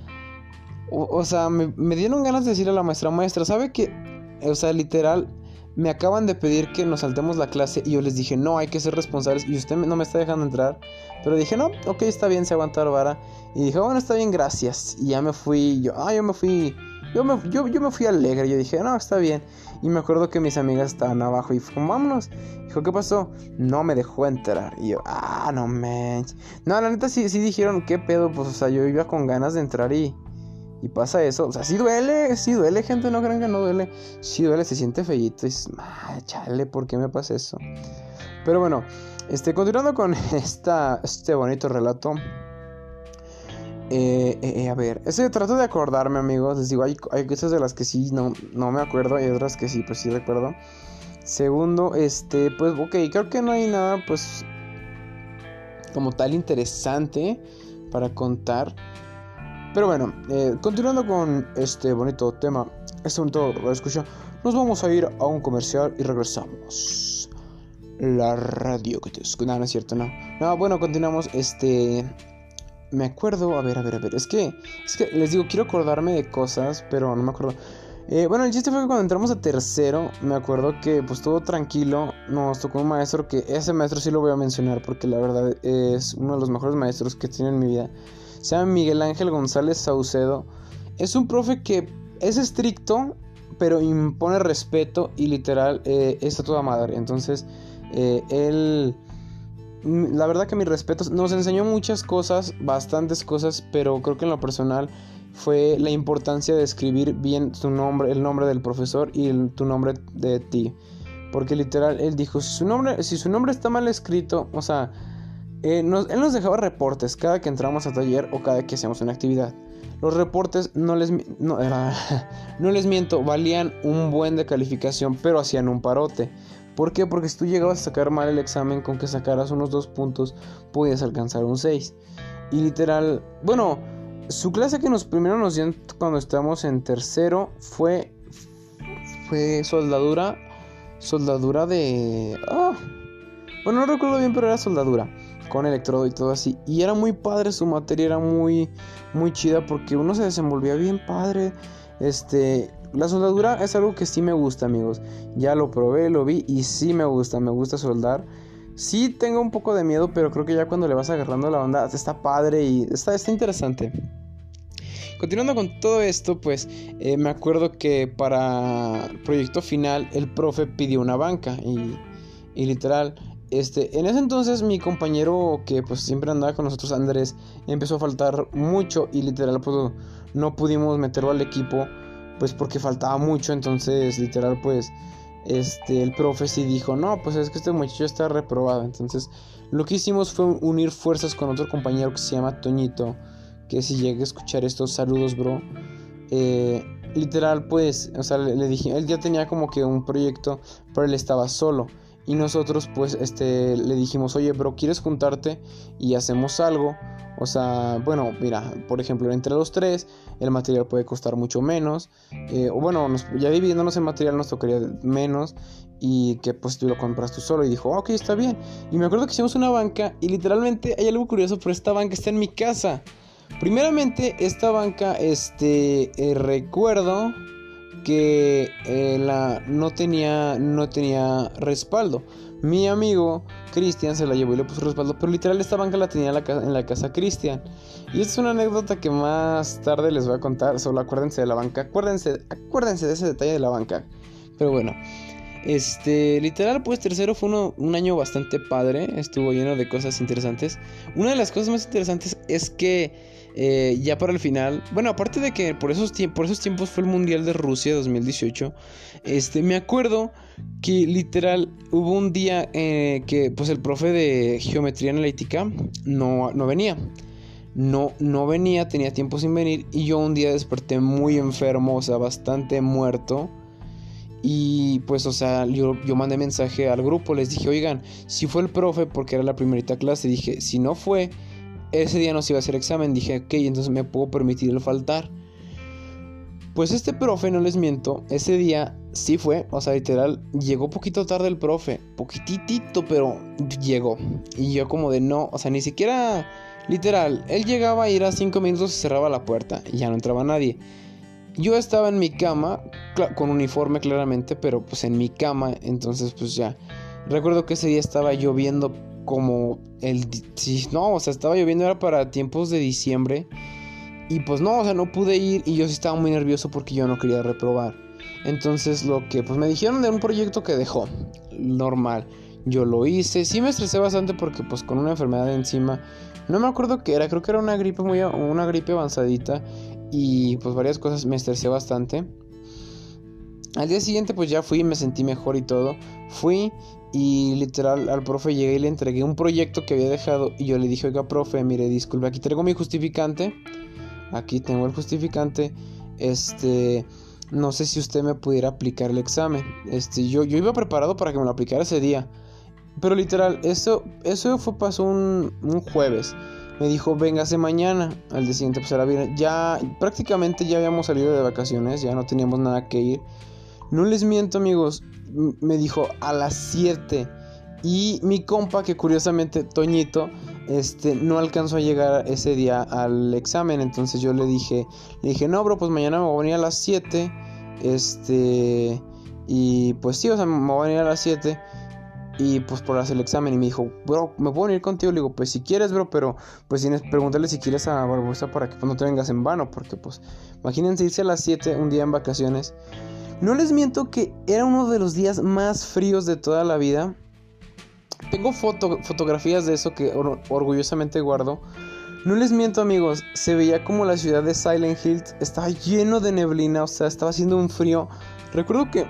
o, sea, me, me, dieron ganas de decirle a la maestra, maestra, ¿sabe que, o sea, literal, me acaban de pedir que nos saltemos la clase y yo les dije, no, hay que ser responsables y usted no me está dejando entrar. Pero dije, no, ok, está bien, se aguanta la vara. Y dije, bueno, está bien, gracias. Y ya me fui, yo, ah, yo me fui yo me, yo, me fui alegre, yo dije, no, está bien. Y me acuerdo que mis amigas estaban abajo y fue vámonos. Dijo, ¿qué pasó? No me dejó entrar. Y yo, ah, no manches. No, la neta sí, sí dijeron, ¿qué pedo? Pues, o sea, yo iba con ganas de entrar y, y pasa eso. O sea, sí duele, sí duele, gente, no crean que no duele. Sí duele, se siente feíto. Y dices, ah, chale, ¿por qué me pasa eso? Pero bueno, este, continuando con esta, este bonito relato. Eh, eh, a ver, ese trato de acordarme, amigos. Les digo, hay, hay, cosas de las que sí no, no me acuerdo, hay otras que sí, pues sí recuerdo. Segundo, este, pues, ok, creo que no hay nada, pues, como tal interesante para contar. Pero bueno, eh, continuando con este bonito tema, este bonito lo escucha, nos vamos a ir a un comercial y regresamos. La radio que te escucha. No, no es cierto, no. No, bueno, continuamos. Este. Me acuerdo. A ver, a ver, a ver. Es que. Es que les digo, quiero acordarme de cosas, pero no me acuerdo. Eh, bueno, el chiste fue que cuando entramos a tercero, me acuerdo que pues todo tranquilo, nos tocó un maestro que ese maestro sí lo voy a mencionar porque la verdad es uno de los mejores maestros que tiene en mi vida. Se llama Miguel Ángel González Saucedo. Es un profe que es estricto, pero impone respeto y literal eh, está toda madre. Entonces, eh, él, la verdad que mis respetos, nos enseñó muchas cosas, bastantes cosas, pero creo que en lo personal fue la importancia de escribir bien su nombre, el nombre del profesor y tu nombre de ti. Porque literal, él dijo, si su nombre, si su nombre está mal escrito, o sea, eh, él nos dejaba reportes cada que entramos a taller o cada que hacíamos una actividad. Los reportes, no les, no les miento, valían un buen de calificación, pero hacían un parote. ¿Por qué? Porque si tú llegabas a sacar mal el examen, con que sacaras unos dos puntos, podías alcanzar un 6. Y literal, bueno, su clase que nos primero nos dio cuando estábamos en tercero fue fue soldadura soldadura de ah, bueno no recuerdo bien pero era soldadura con electrodo y todo así y era muy padre su materia era muy muy chida porque uno se desenvolvía bien padre este la soldadura es algo que sí me gusta amigos. Ya lo probé lo vi y sí me gusta me gusta soldar. Sí tengo un poco de miedo, pero creo que ya cuando le vas agarrando la onda está padre y está, está interesante. Continuando con todo esto, pues eh, me acuerdo que para el proyecto final el profe pidió una banca y, y, literal, este, en ese entonces mi compañero que pues siempre andaba con nosotros, Andrés, empezó a faltar mucho y literal pues no pudimos meterlo al equipo pues porque faltaba mucho, entonces literal pues este, el profe sí dijo, no, pues es que este muchacho está reprobado. Entonces, lo que hicimos fue unir fuerzas con otro compañero que se llama Toñito, que si llegué a escuchar estos saludos, bro. Eh, literal, pues, o sea, le, le, dije, él ya tenía como que un proyecto, pero él estaba solo. Y nosotros, pues, este, le dijimos, oye, bro, ¿quieres juntarte y hacemos algo? O sea, bueno, mira, por ejemplo, entre los tres, el material puede costar mucho menos. Eh, o bueno, ya dividiéndonos el material nos tocaría menos. Y que pues tú lo compras tú solo. Y dijo, ok, está bien. Y me acuerdo que hicimos una banca. Y literalmente hay algo curioso, pero esta banca está en mi casa. Primeramente, esta banca, este, eh, recuerdo que eh, la, no, tenía, no tenía respaldo. Mi amigo Cristian se la llevó y le puso respaldo, pero literal esta banca la tenía en la, casa, en la casa Cristian. Y es una anécdota que más tarde les voy a contar, solo acuérdense de la banca, acuérdense, acuérdense de ese detalle de la banca. Pero bueno, este, literal, pues tercero fue un año bastante padre, estuvo lleno de cosas interesantes. Una de las cosas más interesantes es que eh, ya para el final, bueno, aparte de que por esos, por esos tiempos fue el Mundial de Rusia 2018, este, me acuerdo que literal hubo un día eh, que pues el profe de geometría analítica no, no venía. No, no venía, tenía tiempo sin venir y yo un día desperté muy enfermo, o sea, bastante muerto. Y pues, o sea, yo, yo, mandé mensaje al grupo, les dije, oigan, si fue el profe, porque era la primerita clase, dije, si no fue, ese día no se iba a hacer examen, dije, ok, entonces me puedo permitir el faltar. Pues este profe, no les miento, ese día sí fue, o sea, literal, llegó poquito tarde el profe, poquitito, pero llegó. Y yo como de no, o sea, ni siquiera, literal, él llegaba a ir a cinco minutos y cerraba la puerta y ya no entraba nadie. Yo estaba en mi cama, con uniforme claramente, pero pues en mi cama, entonces pues ya. Recuerdo que ese día estaba lloviendo como el... Si, no, o sea, estaba lloviendo, era para tiempos de diciembre. Y pues no, o sea, no pude ir y yo sí estaba muy nervioso porque yo no quería reprobar. Entonces lo que pues me dijeron de un proyecto que dejó, normal. Yo lo hice, sí me estresé bastante porque pues con una enfermedad encima, no me acuerdo qué era, creo que era una gripe muy una gripe avanzadita y pues varias cosas me estresé bastante. Al día siguiente pues ya fui y me sentí mejor y todo. Fui y literal al profe llegué y le entregué un proyecto que había dejado y yo le dije, oiga profe, mire, disculpe, aquí traigo mi justificante. Aquí tengo el justificante. Este, no sé si usted me pudiera aplicar el examen. Este, yo, yo iba preparado para que me lo aplicara ese día. pero literal, eso, eso fue, pasó un, un jueves. Me dijo, véngase mañana. Al día siguiente, pues era bien. Ya prácticamente ya habíamos salido de vacaciones, ya no teníamos nada que ir. No les miento, amigos. Me dijo a las 7. Y mi compa, que curiosamente, Toñito, este, no alcanzó a llegar ese día al examen. Entonces yo le dije, le dije, no, bro, pues mañana me voy a venir a las 7. Este, y pues sí, o sea, me voy a venir a las 7. Y pues por hacer el examen y me dijo, bro, ¿me puedo venir contigo? Le digo, pues si quieres, bro, pero pues tienes, pregúntale si quieres a Barbosa para que pues, no te vengas en vano, porque pues imagínense irse a las 7 un día en vacaciones. No les miento que era uno de los días más fríos de toda la vida. Tengo fotografías de eso que orgullosamente guardo. No les miento amigos, se veía como la ciudad de Silent Hill estaba lleno de neblina, o sea, estaba haciendo un frío. Recuerdo que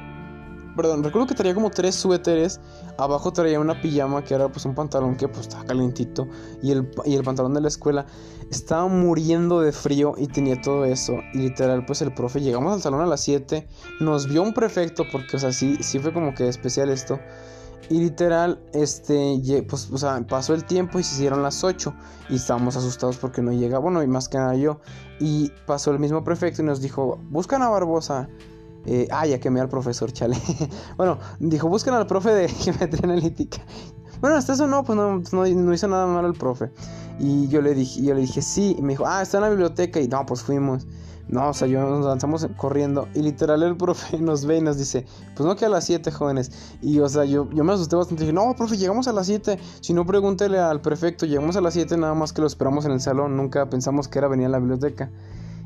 perdón, recuerdo que traía como tres suéteres. Abajo traía una pijama que era pues un pantalón que pues estaba calentito. Y el, y el pantalón de la escuela estaba muriendo de frío y tenía todo eso. Y literal pues el profe, llegamos al salón a las 7. Nos vio un prefecto porque o sea, sí, sí fue como que especial esto. Y literal, este, pues, o sea, pasó el tiempo y se hicieron las 8 y estábamos asustados porque no llegaba, bueno, y más que nada yo. Y pasó el mismo prefecto y nos dijo, buscan a Barbosa. Eh, ah, ya quemé al profesor, chale. bueno, dijo, busquen al profe de geometría analítica. Bueno, hasta eso no, pues no, no, hizo nada malo el profe. Y yo le dije, yo le dije, sí. Y me dijo, ah, está en la biblioteca. Y no, pues fuimos. No, o sea, yo nos lanzamos corriendo. Y literal el profe nos ve y nos dice, pues no que a las 7, jóvenes. Y o sea, yo, yo me asusté bastante. Dije, no, profe, llegamos a las 7. Si no, pregúntele al prefecto. Llegamos a las 7, nada más que lo esperamos en el salón. Nunca pensamos que era venir a la biblioteca.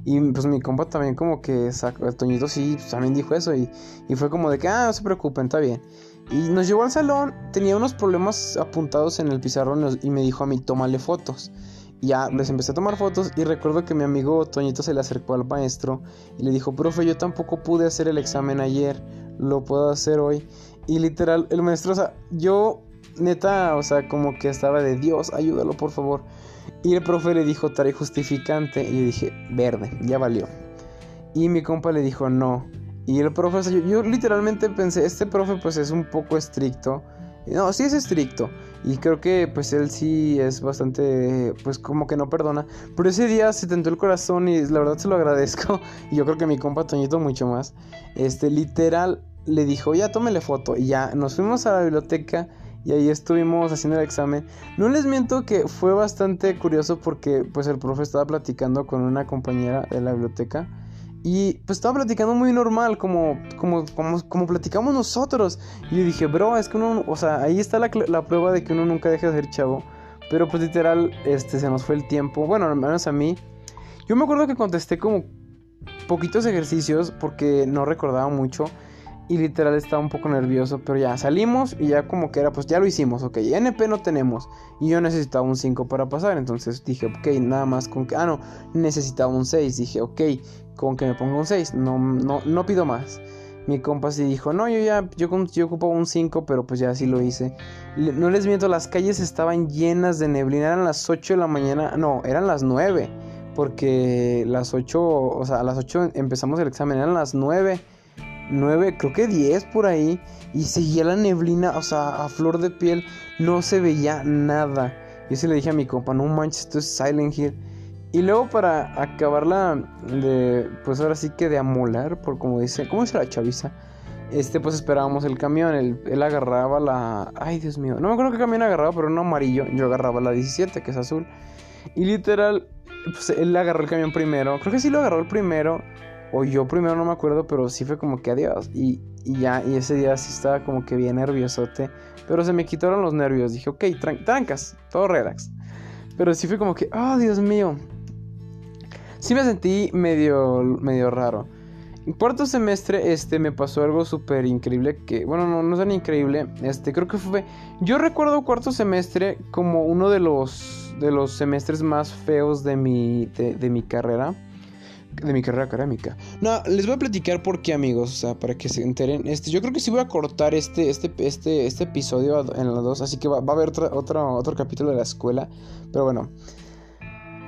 Y pues mi compa también como que sacó, el Toñito sí, pues, también dijo eso y, y, fue como de que, ah, no se preocupen, está bien. Y nos llevó al salón, tenía unos problemas apuntados en el pizarrón y me dijo a mí, tómale fotos. Y ya les empecé a tomar fotos y recuerdo que mi amigo Toñito se le acercó al maestro y le dijo, profe, yo tampoco pude hacer el examen ayer, lo puedo hacer hoy. Y literal, el maestro, o sea, yo neta, o sea, como que estaba de Dios, ayúdalo por favor. Y el profe le dijo, trae justificante. Y yo dije, verde, ya valió. Y mi compa le dijo, no. Y el profe, yo, yo literalmente pensé, este profe pues es un poco estricto. No, sí es estricto. Y creo que pues él sí es bastante, pues como que no perdona. Pero ese día se tentó el corazón y la verdad se lo agradezco. Y yo creo que mi compa Toñito mucho más. Este, literal, le dijo, ya tómele foto. Y ya nos fuimos a la biblioteca y ahí estuvimos haciendo el examen. No les miento que fue bastante curioso porque pues el profe estaba platicando con una compañera de la biblioteca y pues estaba platicando muy normal como como como, como platicamos nosotros y yo dije, "Bro, es que uno, o sea, ahí está la, la prueba de que uno nunca deja de ser chavo." Pero pues literal este se nos fue el tiempo. Bueno, al menos a mí. Yo me acuerdo que contesté como poquitos ejercicios porque no recordaba mucho y literal estaba un poco nervioso, pero ya salimos y ya como que era, pues ya lo hicimos, ok, NP no tenemos y yo necesitaba un 5 para pasar, entonces dije, ok, nada más con que, ah, no, necesitaba un 6, dije, ok, con que me ponga un 6, no, no, no pido más. Mi compa sí dijo, no, yo ya, yo, yo un 5, pero pues ya sí lo hice. No les miento, las calles estaban llenas de neblina, eran las 8 de la mañana, no, eran las 9, porque las 8, o sea, a las 8 empezamos el examen, eran las 9 9, creo que 10 por ahí. Y seguía la neblina, o sea, a flor de piel. No se veía nada. Y se le dije a mi compa, no manches, esto es Silent Hill. Y luego para acabarla de, pues ahora sí que de amolar, por como dice, ¿cómo dice la chaviza? Este, pues esperábamos el camión, él, agarraba la... Ay, Dios mío, no me acuerdo qué camión agarraba, pero no amarillo. Yo agarraba la 17, que es azul. Y literal, pues él agarró el camión primero. Creo que sí lo agarró el primero. O yo primero no me acuerdo, pero sí fue como que adiós. Y, ya, y ese día sí estaba como que bien nerviosote. Pero se me quitaron los nervios. Dije, ok, trancas, todo relax. Pero sí fue como que, oh Dios mío. Sí me sentí medio, medio raro. En cuarto semestre, este, me pasó algo súper increíble que, bueno, no, no es tan increíble. Este, creo que fue... Yo recuerdo cuarto semestre como uno de los, de los semestres más feos de mi, de mi carrera de mi carrera académica. No, les voy a platicar por qué, amigos, o sea, para que se enteren. Este, yo creo que sí voy a cortar este, este, este, este episodio en los dos, así que va, a haber otro, otro capítulo de la escuela. Pero bueno,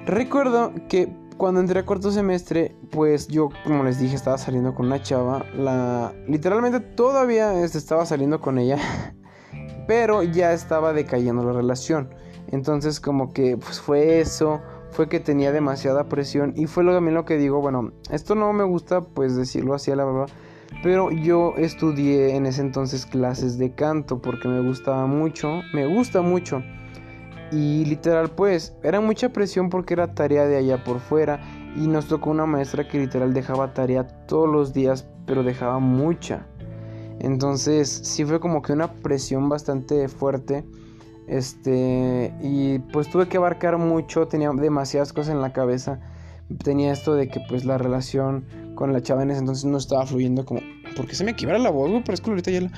recuerdo que cuando entré a cuarto semestre, pues yo, como les dije, estaba saliendo con una chava. La, literalmente todavía este, estaba saliendo con ella. pero ya estaba decayendo la relación. Entonces como que pues fue eso, fue que tenía demasiada presión y fue lo también lo que digo, bueno, esto no me gusta pues decirlo así a la verdad, pero yo estudié en ese entonces clases de canto porque me gustaba mucho, me gusta mucho. Y literal pues era mucha presión porque era tarea de allá por fuera y nos tocó una maestra que literal dejaba tarea todos los días, pero dejaba mucha. Entonces sí fue como que una presión bastante fuerte. Este, y pues tuve que abarcar mucho, tenía demasiadas cosas en la cabeza. Tenía esto de que pues la relación con la chava en ese entonces no estaba fluyendo como... Porque se me quiebra la voz, güey, pero es que ahorita ya la...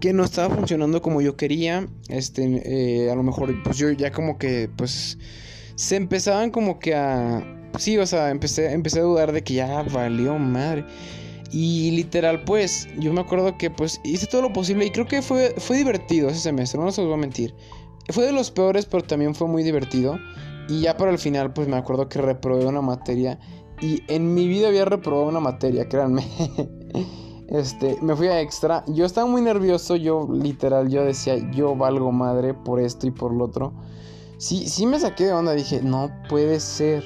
Que no estaba funcionando como yo quería. Este, eh, a lo mejor pues yo ya como que pues... Se empezaban como que a... Sí, o sea, empecé, empecé a dudar de que ya valió madre. Y literal, pues, yo me acuerdo que pues hice todo lo posible y creo que fue, fue divertido ese semestre, no se os voy a mentir. Fue de los peores, pero también fue muy divertido. Y ya para el final, pues me acuerdo que reprobé una materia. Y en mi vida había reprobado una materia, créanme. este, me fui a extra. Yo estaba muy nervioso, yo literal, yo decía, yo valgo madre por esto y por lo otro. Sí, sí me saqué de onda, dije, no puede ser.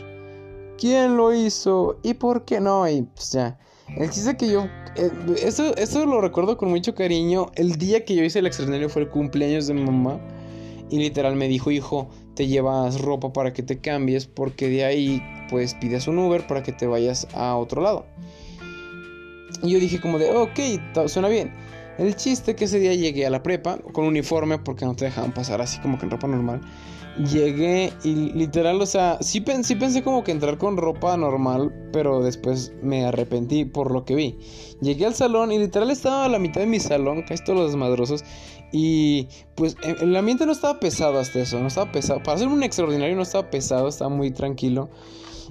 ¿Quién lo hizo? ¿Y por qué no? Y pues ya. El chiste que yo. Eh, eso, eso lo recuerdo con mucho cariño. El día que yo hice el extraordinario fue el cumpleaños de mi mamá. Y literal me dijo, hijo, te llevas ropa para que te cambies. Porque de ahí, pues pides un Uber para que te vayas a otro lado. Y yo dije, como de, ok, suena bien. El chiste que ese día llegué a la prepa con uniforme porque no te dejaban pasar así como que en ropa normal. Llegué y literal, o sea, sí, pensé como que entrar con ropa normal, pero después me arrepentí por lo que vi. Llegué al salón y literal estaba a la mitad de mi salón, casi todos los desmadrosos. Y pues e, el ambiente no estaba pesado hasta eso, no estaba pesado. Para ser un extraordinario no estaba pesado, estaba muy tranquilo.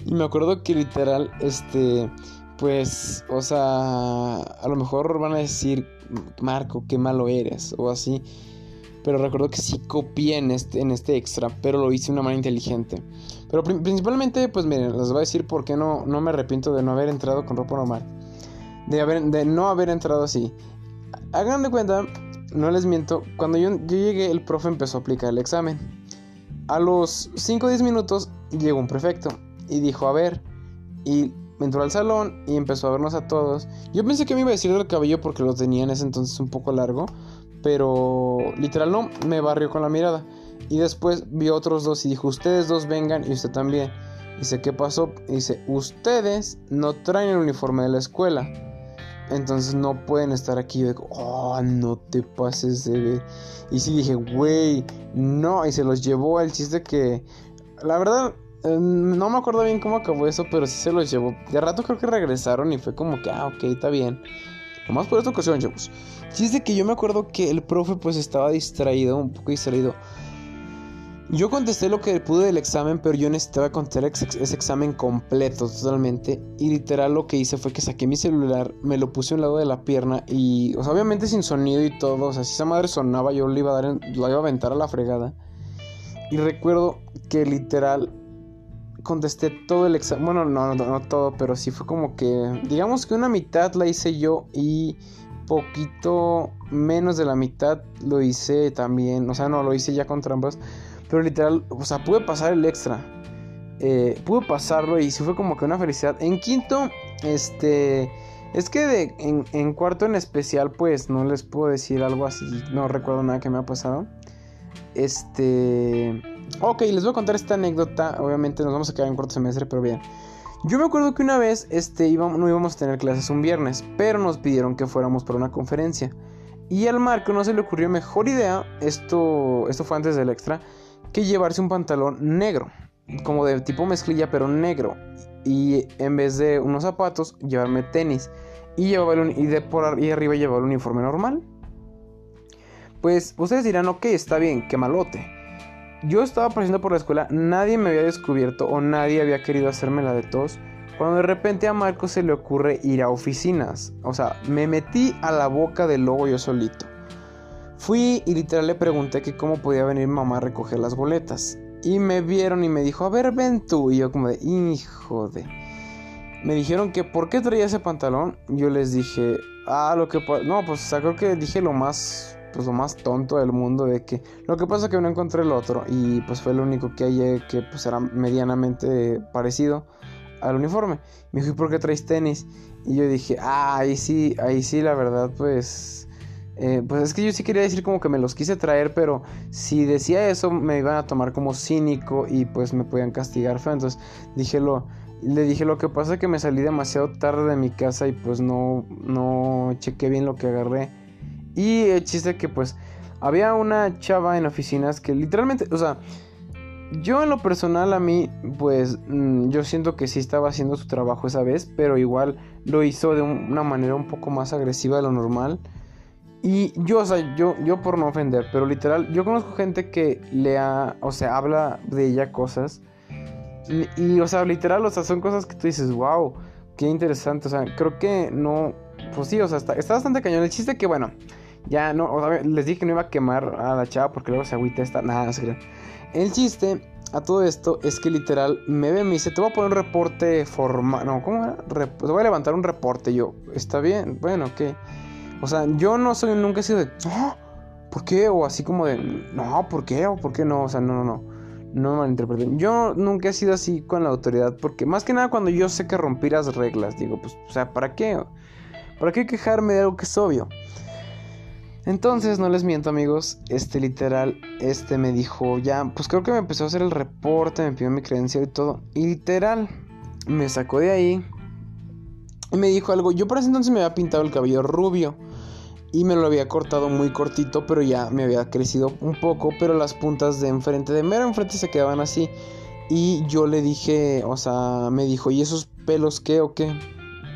Y me acuerdo que literal, este, pues, o sea, a lo mejor van a decir, Marco, qué malo eres, o así. Pero recuerdo que sí copié en este, en este extra, pero lo hice de una manera inteligente. Pero principalmente, pues miren, les voy a decir por qué no, no me arrepiento de no haber entrado con ropa normal. De, haber, de no haber entrado así. Hagan de cuenta, no les miento, cuando yo, yo llegué el profe empezó a aplicar el examen. A los 5 o 10 minutos llegó un prefecto y dijo, a ver, y entró al salón y empezó a vernos a todos. Yo pensé que me iba a decir del cabello porque lo tenía en ese entonces un poco largo, pero literal no, me barrió con la mirada. Y después vio otros dos y dijo, ustedes dos vengan y usted también. Dice, ¿qué pasó? Dice, ustedes no traen el uniforme de la escuela. Entonces no pueden estar aquí. Digo, oh, no te pases de ver. Y sí dije, güey, no. Y se los llevó el chiste que, la verdad, eh, no me acuerdo bien cómo acabó eso, pero sí se los llevó. De rato creo que regresaron y fue como que, ah, ok, está bien. Nomás por esta ocasión, chavos. Chiste que yo me acuerdo que el profe pues estaba distraído, un poco distraído. Yo contesté lo que pude del examen, pero yo necesitaba contestar ese examen completo, totalmente. Y literal lo que hice fue que saqué mi celular, me lo puse a un lado de la pierna y, o sea, obviamente sin sonido y todo. O sea, si esa madre sonaba, yo le iba a dar, iba a aventar a la fregada. Y recuerdo que literal contesté todo el examen. Bueno, no, no, todo, pero sí fue como que. Digamos que una mitad la hice yo y poquito menos de la mitad lo hice también. O sea, no, lo hice ya con trampas. Pero literal, o sea, pude pasar el extra. Eh, pude pasarlo y sí fue como que una felicidad. En quinto, este. Es que en, cuarto en especial, pues no les puedo decir algo así. No recuerdo nada que me ha pasado. Este. Ok, les voy a contar esta anécdota. Obviamente nos vamos a quedar en cuarto semestre, pero bien. Yo me acuerdo que una vez este, no íbamos a tener clases un viernes, pero nos pidieron que fuéramos para una conferencia. Y al Marco no se le ocurrió mejor idea, esto, esto fue antes del extra, que llevarse un pantalón negro, como de tipo mezclilla, pero negro. Y en vez de unos zapatos, llevarme tenis. Y, llevaba y de por ahí arriba llevaba el uniforme normal. Pues ustedes dirán, ok, está bien, qué malote. Yo estaba apareciendo por la escuela, nadie me había descubierto o nadie había querido hacerme la de tos. Cuando de repente a Marco se le ocurre ir a oficinas. O sea, me metí a la boca del lobo yo solito. Fui y literal le pregunté que cómo podía venir mamá a recoger las boletas. Y me vieron y me dijo, a ver, ven tú. Y yo como de, hijo de... Me dijeron que por qué traía ese pantalón. Yo les dije, ah, lo que... No, pues o sea, creo que dije lo más pues lo más tonto del mundo de que lo que pasa es que no encontré el otro y pues fue lo único que hay que pues era medianamente parecido al uniforme. Me dijo, ¿y por qué traes tenis? Y yo dije, ah, ahí sí, ahí sí, la verdad, pues... Eh, pues es que yo sí quería decir como que me los quise traer, pero si decía eso me iban a tomar como cínico y pues me podían castigar. Entonces dije lo, le dije lo que pasa es que me salí demasiado tarde de mi casa y pues no, no chequé bien lo que agarré. Y el chiste que pues había una chava en oficinas que literalmente, o sea, yo en lo personal a mí, pues mm, yo siento que sí estaba haciendo su trabajo esa vez, pero igual lo hizo de una manera un poco más agresiva de lo normal. Y yo, o sea, yo, yo por no ofender, pero literal, yo conozco gente que le ha, o sea, habla de ella cosas. Y, o sea, literal, o sea, son cosas que tú dices, wow, qué interesante. O sea, creo que no, pues sí, o sea, está, está bastante cañón. El chiste que, bueno, ya no, o sea, les dije que no iba a quemar a la chava porque luego se agüita esta, nada, no se el chiste a todo esto es que literal me ve, me dice, te voy a poner un reporte formal. No, ¿cómo era? te voy a levantar un reporte. Yo, está bien, bueno, ¿qué? O sea, yo no soy, nunca he sido de, ¿por qué? O así como de, no, ¿por qué? O ¿por qué no? O sea, no, no, no. No me malinterpreten. Yo nunca he sido así con la autoridad. Porque más que nada cuando yo sé que rompí las reglas. Digo, pues, o sea, ¿para qué? ¿Para qué quejarme de algo que es obvio? Entonces, no les miento amigos, este literal, este me dijo, ya, pues creo que me empezó a hacer el reporte, me pidió mi credencial y todo. Y literal, me sacó de ahí y me dijo algo. Yo por ese entonces me había pintado el cabello rubio y me lo había cortado muy cortito, pero ya me había crecido un poco, pero las puntas de enfrente, de mero enfrente se quedaban así. Y yo le dije, o sea, me dijo, ¿y esos pelos qué o qué?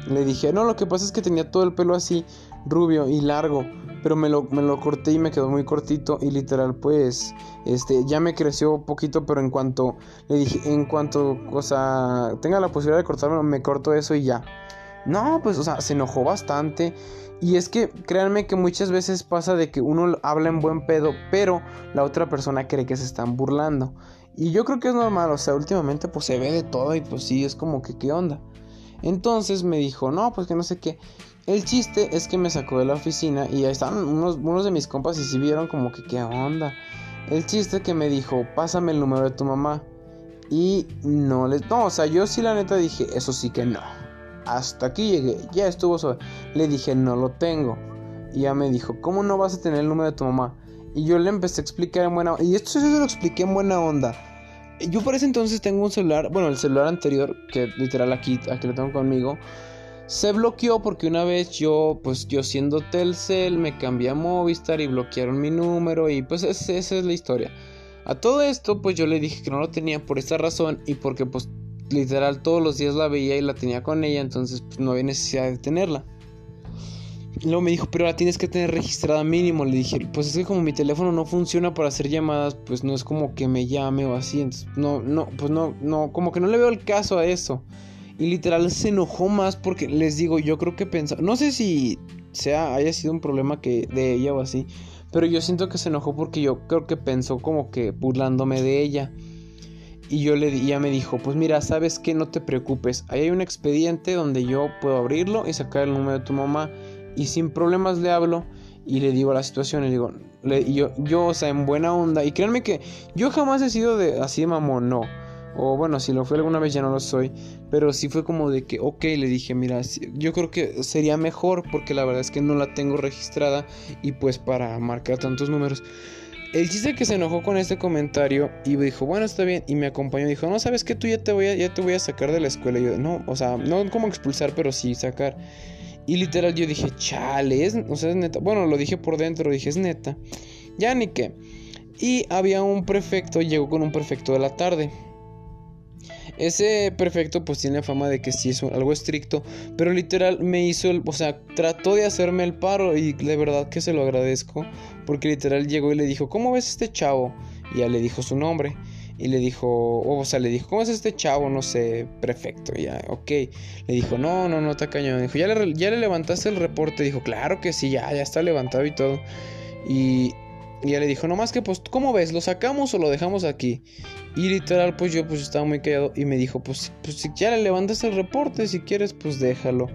Le dije, no, lo que pasa es que tenía todo el pelo así, rubio y largo pero me lo, me lo corté y me quedó muy cortito y literal pues este ya me creció poquito pero en cuanto le dije en cuanto o sea tenga la posibilidad de cortarme me corto eso y ya no pues o sea se enojó bastante y es que créanme que muchas veces pasa de que uno habla en buen pedo pero la otra persona cree que se están burlando y yo creo que es normal o sea últimamente pues se ve de todo y pues sí es como que qué onda entonces me dijo no pues que no sé qué el chiste es que me sacó de la oficina y ahí estaban unos, unos de mis compas y si vieron como que qué onda. El chiste que me dijo, pásame el número de tu mamá. Y no les... No, o sea, yo sí la neta dije, eso sí que no. Hasta aquí llegué, ya estuvo sobre. Le dije, no lo tengo. Y ya me dijo, ¿cómo no vas a tener el número de tu mamá? Y yo le empecé a explicar en buena Y esto se lo expliqué en buena onda. Yo por ese entonces tengo un celular, bueno, el celular anterior, que literal aquí, aquí lo tengo conmigo se bloqueó porque una vez yo, pues yo siendo Telcel, me cambié a Movistar y bloquearon mi número y pues esa es la historia. A todo esto, pues yo le dije que no lo tenía por esta razón y porque pues literal todos los días la veía y la tenía con ella, entonces pues, no había necesidad de tenerla. luego me dijo, pero la tienes que tener registrada mínimo. Le dije, pues es que como mi teléfono no funciona para hacer llamadas, pues no es como que me llame o así. Entonces, no, no, pues no, no, como que no le veo el caso a eso. Y literal se enojó más porque les digo, yo creo que pensaba, no sé si sea haya sido un problema que de ella o así, pero yo siento que se enojó porque yo creo que pensó como que burlándome de ella. Y yo le ya me dijo, pues mira, sabes que no te preocupes, ahí hay un expediente donde yo puedo abrirlo y sacar el número de tu mamá y sin problemas le hablo y le digo la situación y digo, le, yo, yo, o sea, en buena onda y créanme que yo jamás he sido de así de mamón, no. O bueno, si lo fue alguna vez ya no lo soy. Pero sí fue como de que, ok, le dije, mira, yo creo que sería mejor porque la verdad es que no la tengo registrada y pues para marcar tantos números. El chiste que se enojó con este comentario y dijo, bueno, está bien, y me acompañó, dijo, no, sabes que tú ya te voy a, ya te voy a sacar de la escuela. Y yo, no, o sea, no como expulsar, pero sí sacar. Y literal yo dije, chale, o sea, es neta. Bueno, lo dije por dentro, dije, es neta. Ya ni qué. Y había un prefecto, llegó con un prefecto de la tarde. Ese perfecto pues tiene fama de que sí es algo estricto, pero literal me hizo el, o sea, trató de hacerme el paro y de verdad que se lo agradezco, porque literal llegó y le dijo, ¿cómo ves este chavo? Y ya le dijo su nombre. Y le dijo, o sea, le dijo, ¿cómo es este chavo? No sé, perfecto, ya, ok. Le dijo, no, no, no, está cañón. Dijo, ¿ya le, ya le levantaste el reporte? Dijo, claro que sí, ya, ya está levantado y todo. Y, y ya le dijo, nomás que pues, ¿cómo ves? ¿Lo sacamos o lo dejamos aquí? Y literal, pues yo pues estaba muy callado y me dijo, pues, pues si ya le levantas el reporte, si quieres, pues déjalo.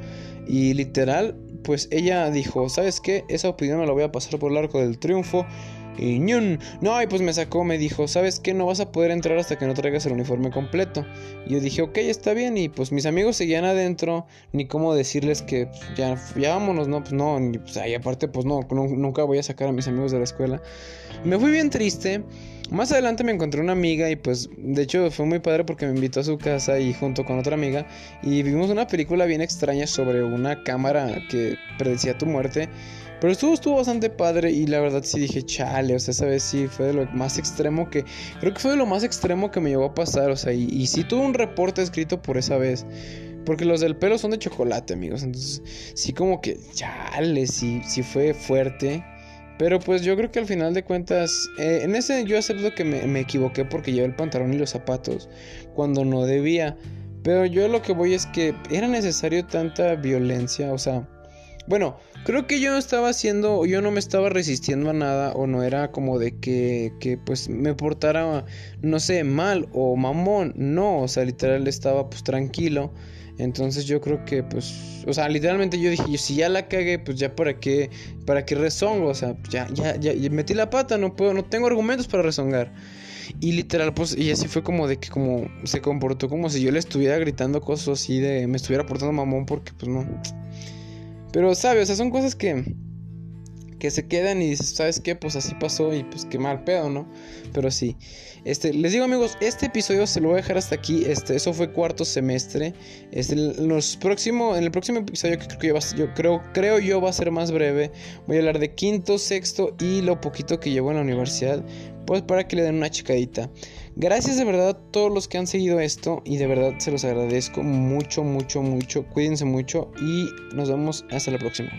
Y literal, pues ella dijo, ¿sabes qué? Esa opinión me la voy a pasar por el arco del triunfo. Y ñun. No, y pues me sacó, me dijo, ¿sabes qué? No vas a poder entrar hasta que no traigas el uniforme completo. Y yo dije, ok, está bien. Y pues mis amigos seguían adentro. Ni cómo decirles que pues, ya, vámonos, no, pues no. Ni, pues, y aparte, pues no, nunca voy a sacar a mis amigos de la escuela. Me fui bien triste. Más adelante me encontré una amiga y pues de hecho fue muy padre porque me invitó a su casa y junto con otra amiga y vimos una película bien extraña sobre una cámara que predecía tu muerte. Pero estuvo, estuvo bastante padre y la verdad sí dije, chale, o sea, esa vez sí fue de lo más extremo que... Creo que fue de lo más extremo que me llevó a pasar, o sea, y, y sí tuve un reporte escrito por esa vez. Porque los del pelo son de chocolate, amigos. Entonces, sí como que, chale, sí, sí fue fuerte. Pero pues yo creo que al final de cuentas, eh, en ese yo acepto que me, equivoqué porque llevé el pantalón y los zapatos cuando no debía. Pero yo lo que voy es que era necesario tanta violencia, o sea, bueno, creo que yo no estaba haciendo, yo no me estaba resistiendo a nada o no era como de que, que pues me portara, no sé, mal o mamón, no, o sea, literal estaba pues tranquilo. Entonces yo creo que pues, o sea, literalmente yo dije, si ya la cagué, pues ya para qué, para qué rezongo, o sea, ya, ya, ya, metí la pata, no puedo, no tengo argumentos para rezongar. Y literal, pues, y así fue como de que como se comportó como si yo le estuviera gritando cosas así de, me estuviera portando mamón porque pues no. Pero, ¿sabes? O sea, son cosas que que se quedan y dices, ¿sabes qué? Pues así pasó y pues qué mal pedo, ¿no? Pero sí. Este, les digo amigos, este episodio se lo voy a dejar hasta aquí. Este, eso fue cuarto semestre. Este, los próximo, en el próximo episodio que creo que yo, yo creo, creo yo va a ser más breve. Voy a hablar de quinto, sexto y lo poquito que llevo en la universidad. Pues para que le den una chicadita. Gracias de verdad a todos los que han seguido esto y de verdad se los agradezco mucho, mucho, mucho. Cuídense mucho y nos vemos hasta la próxima.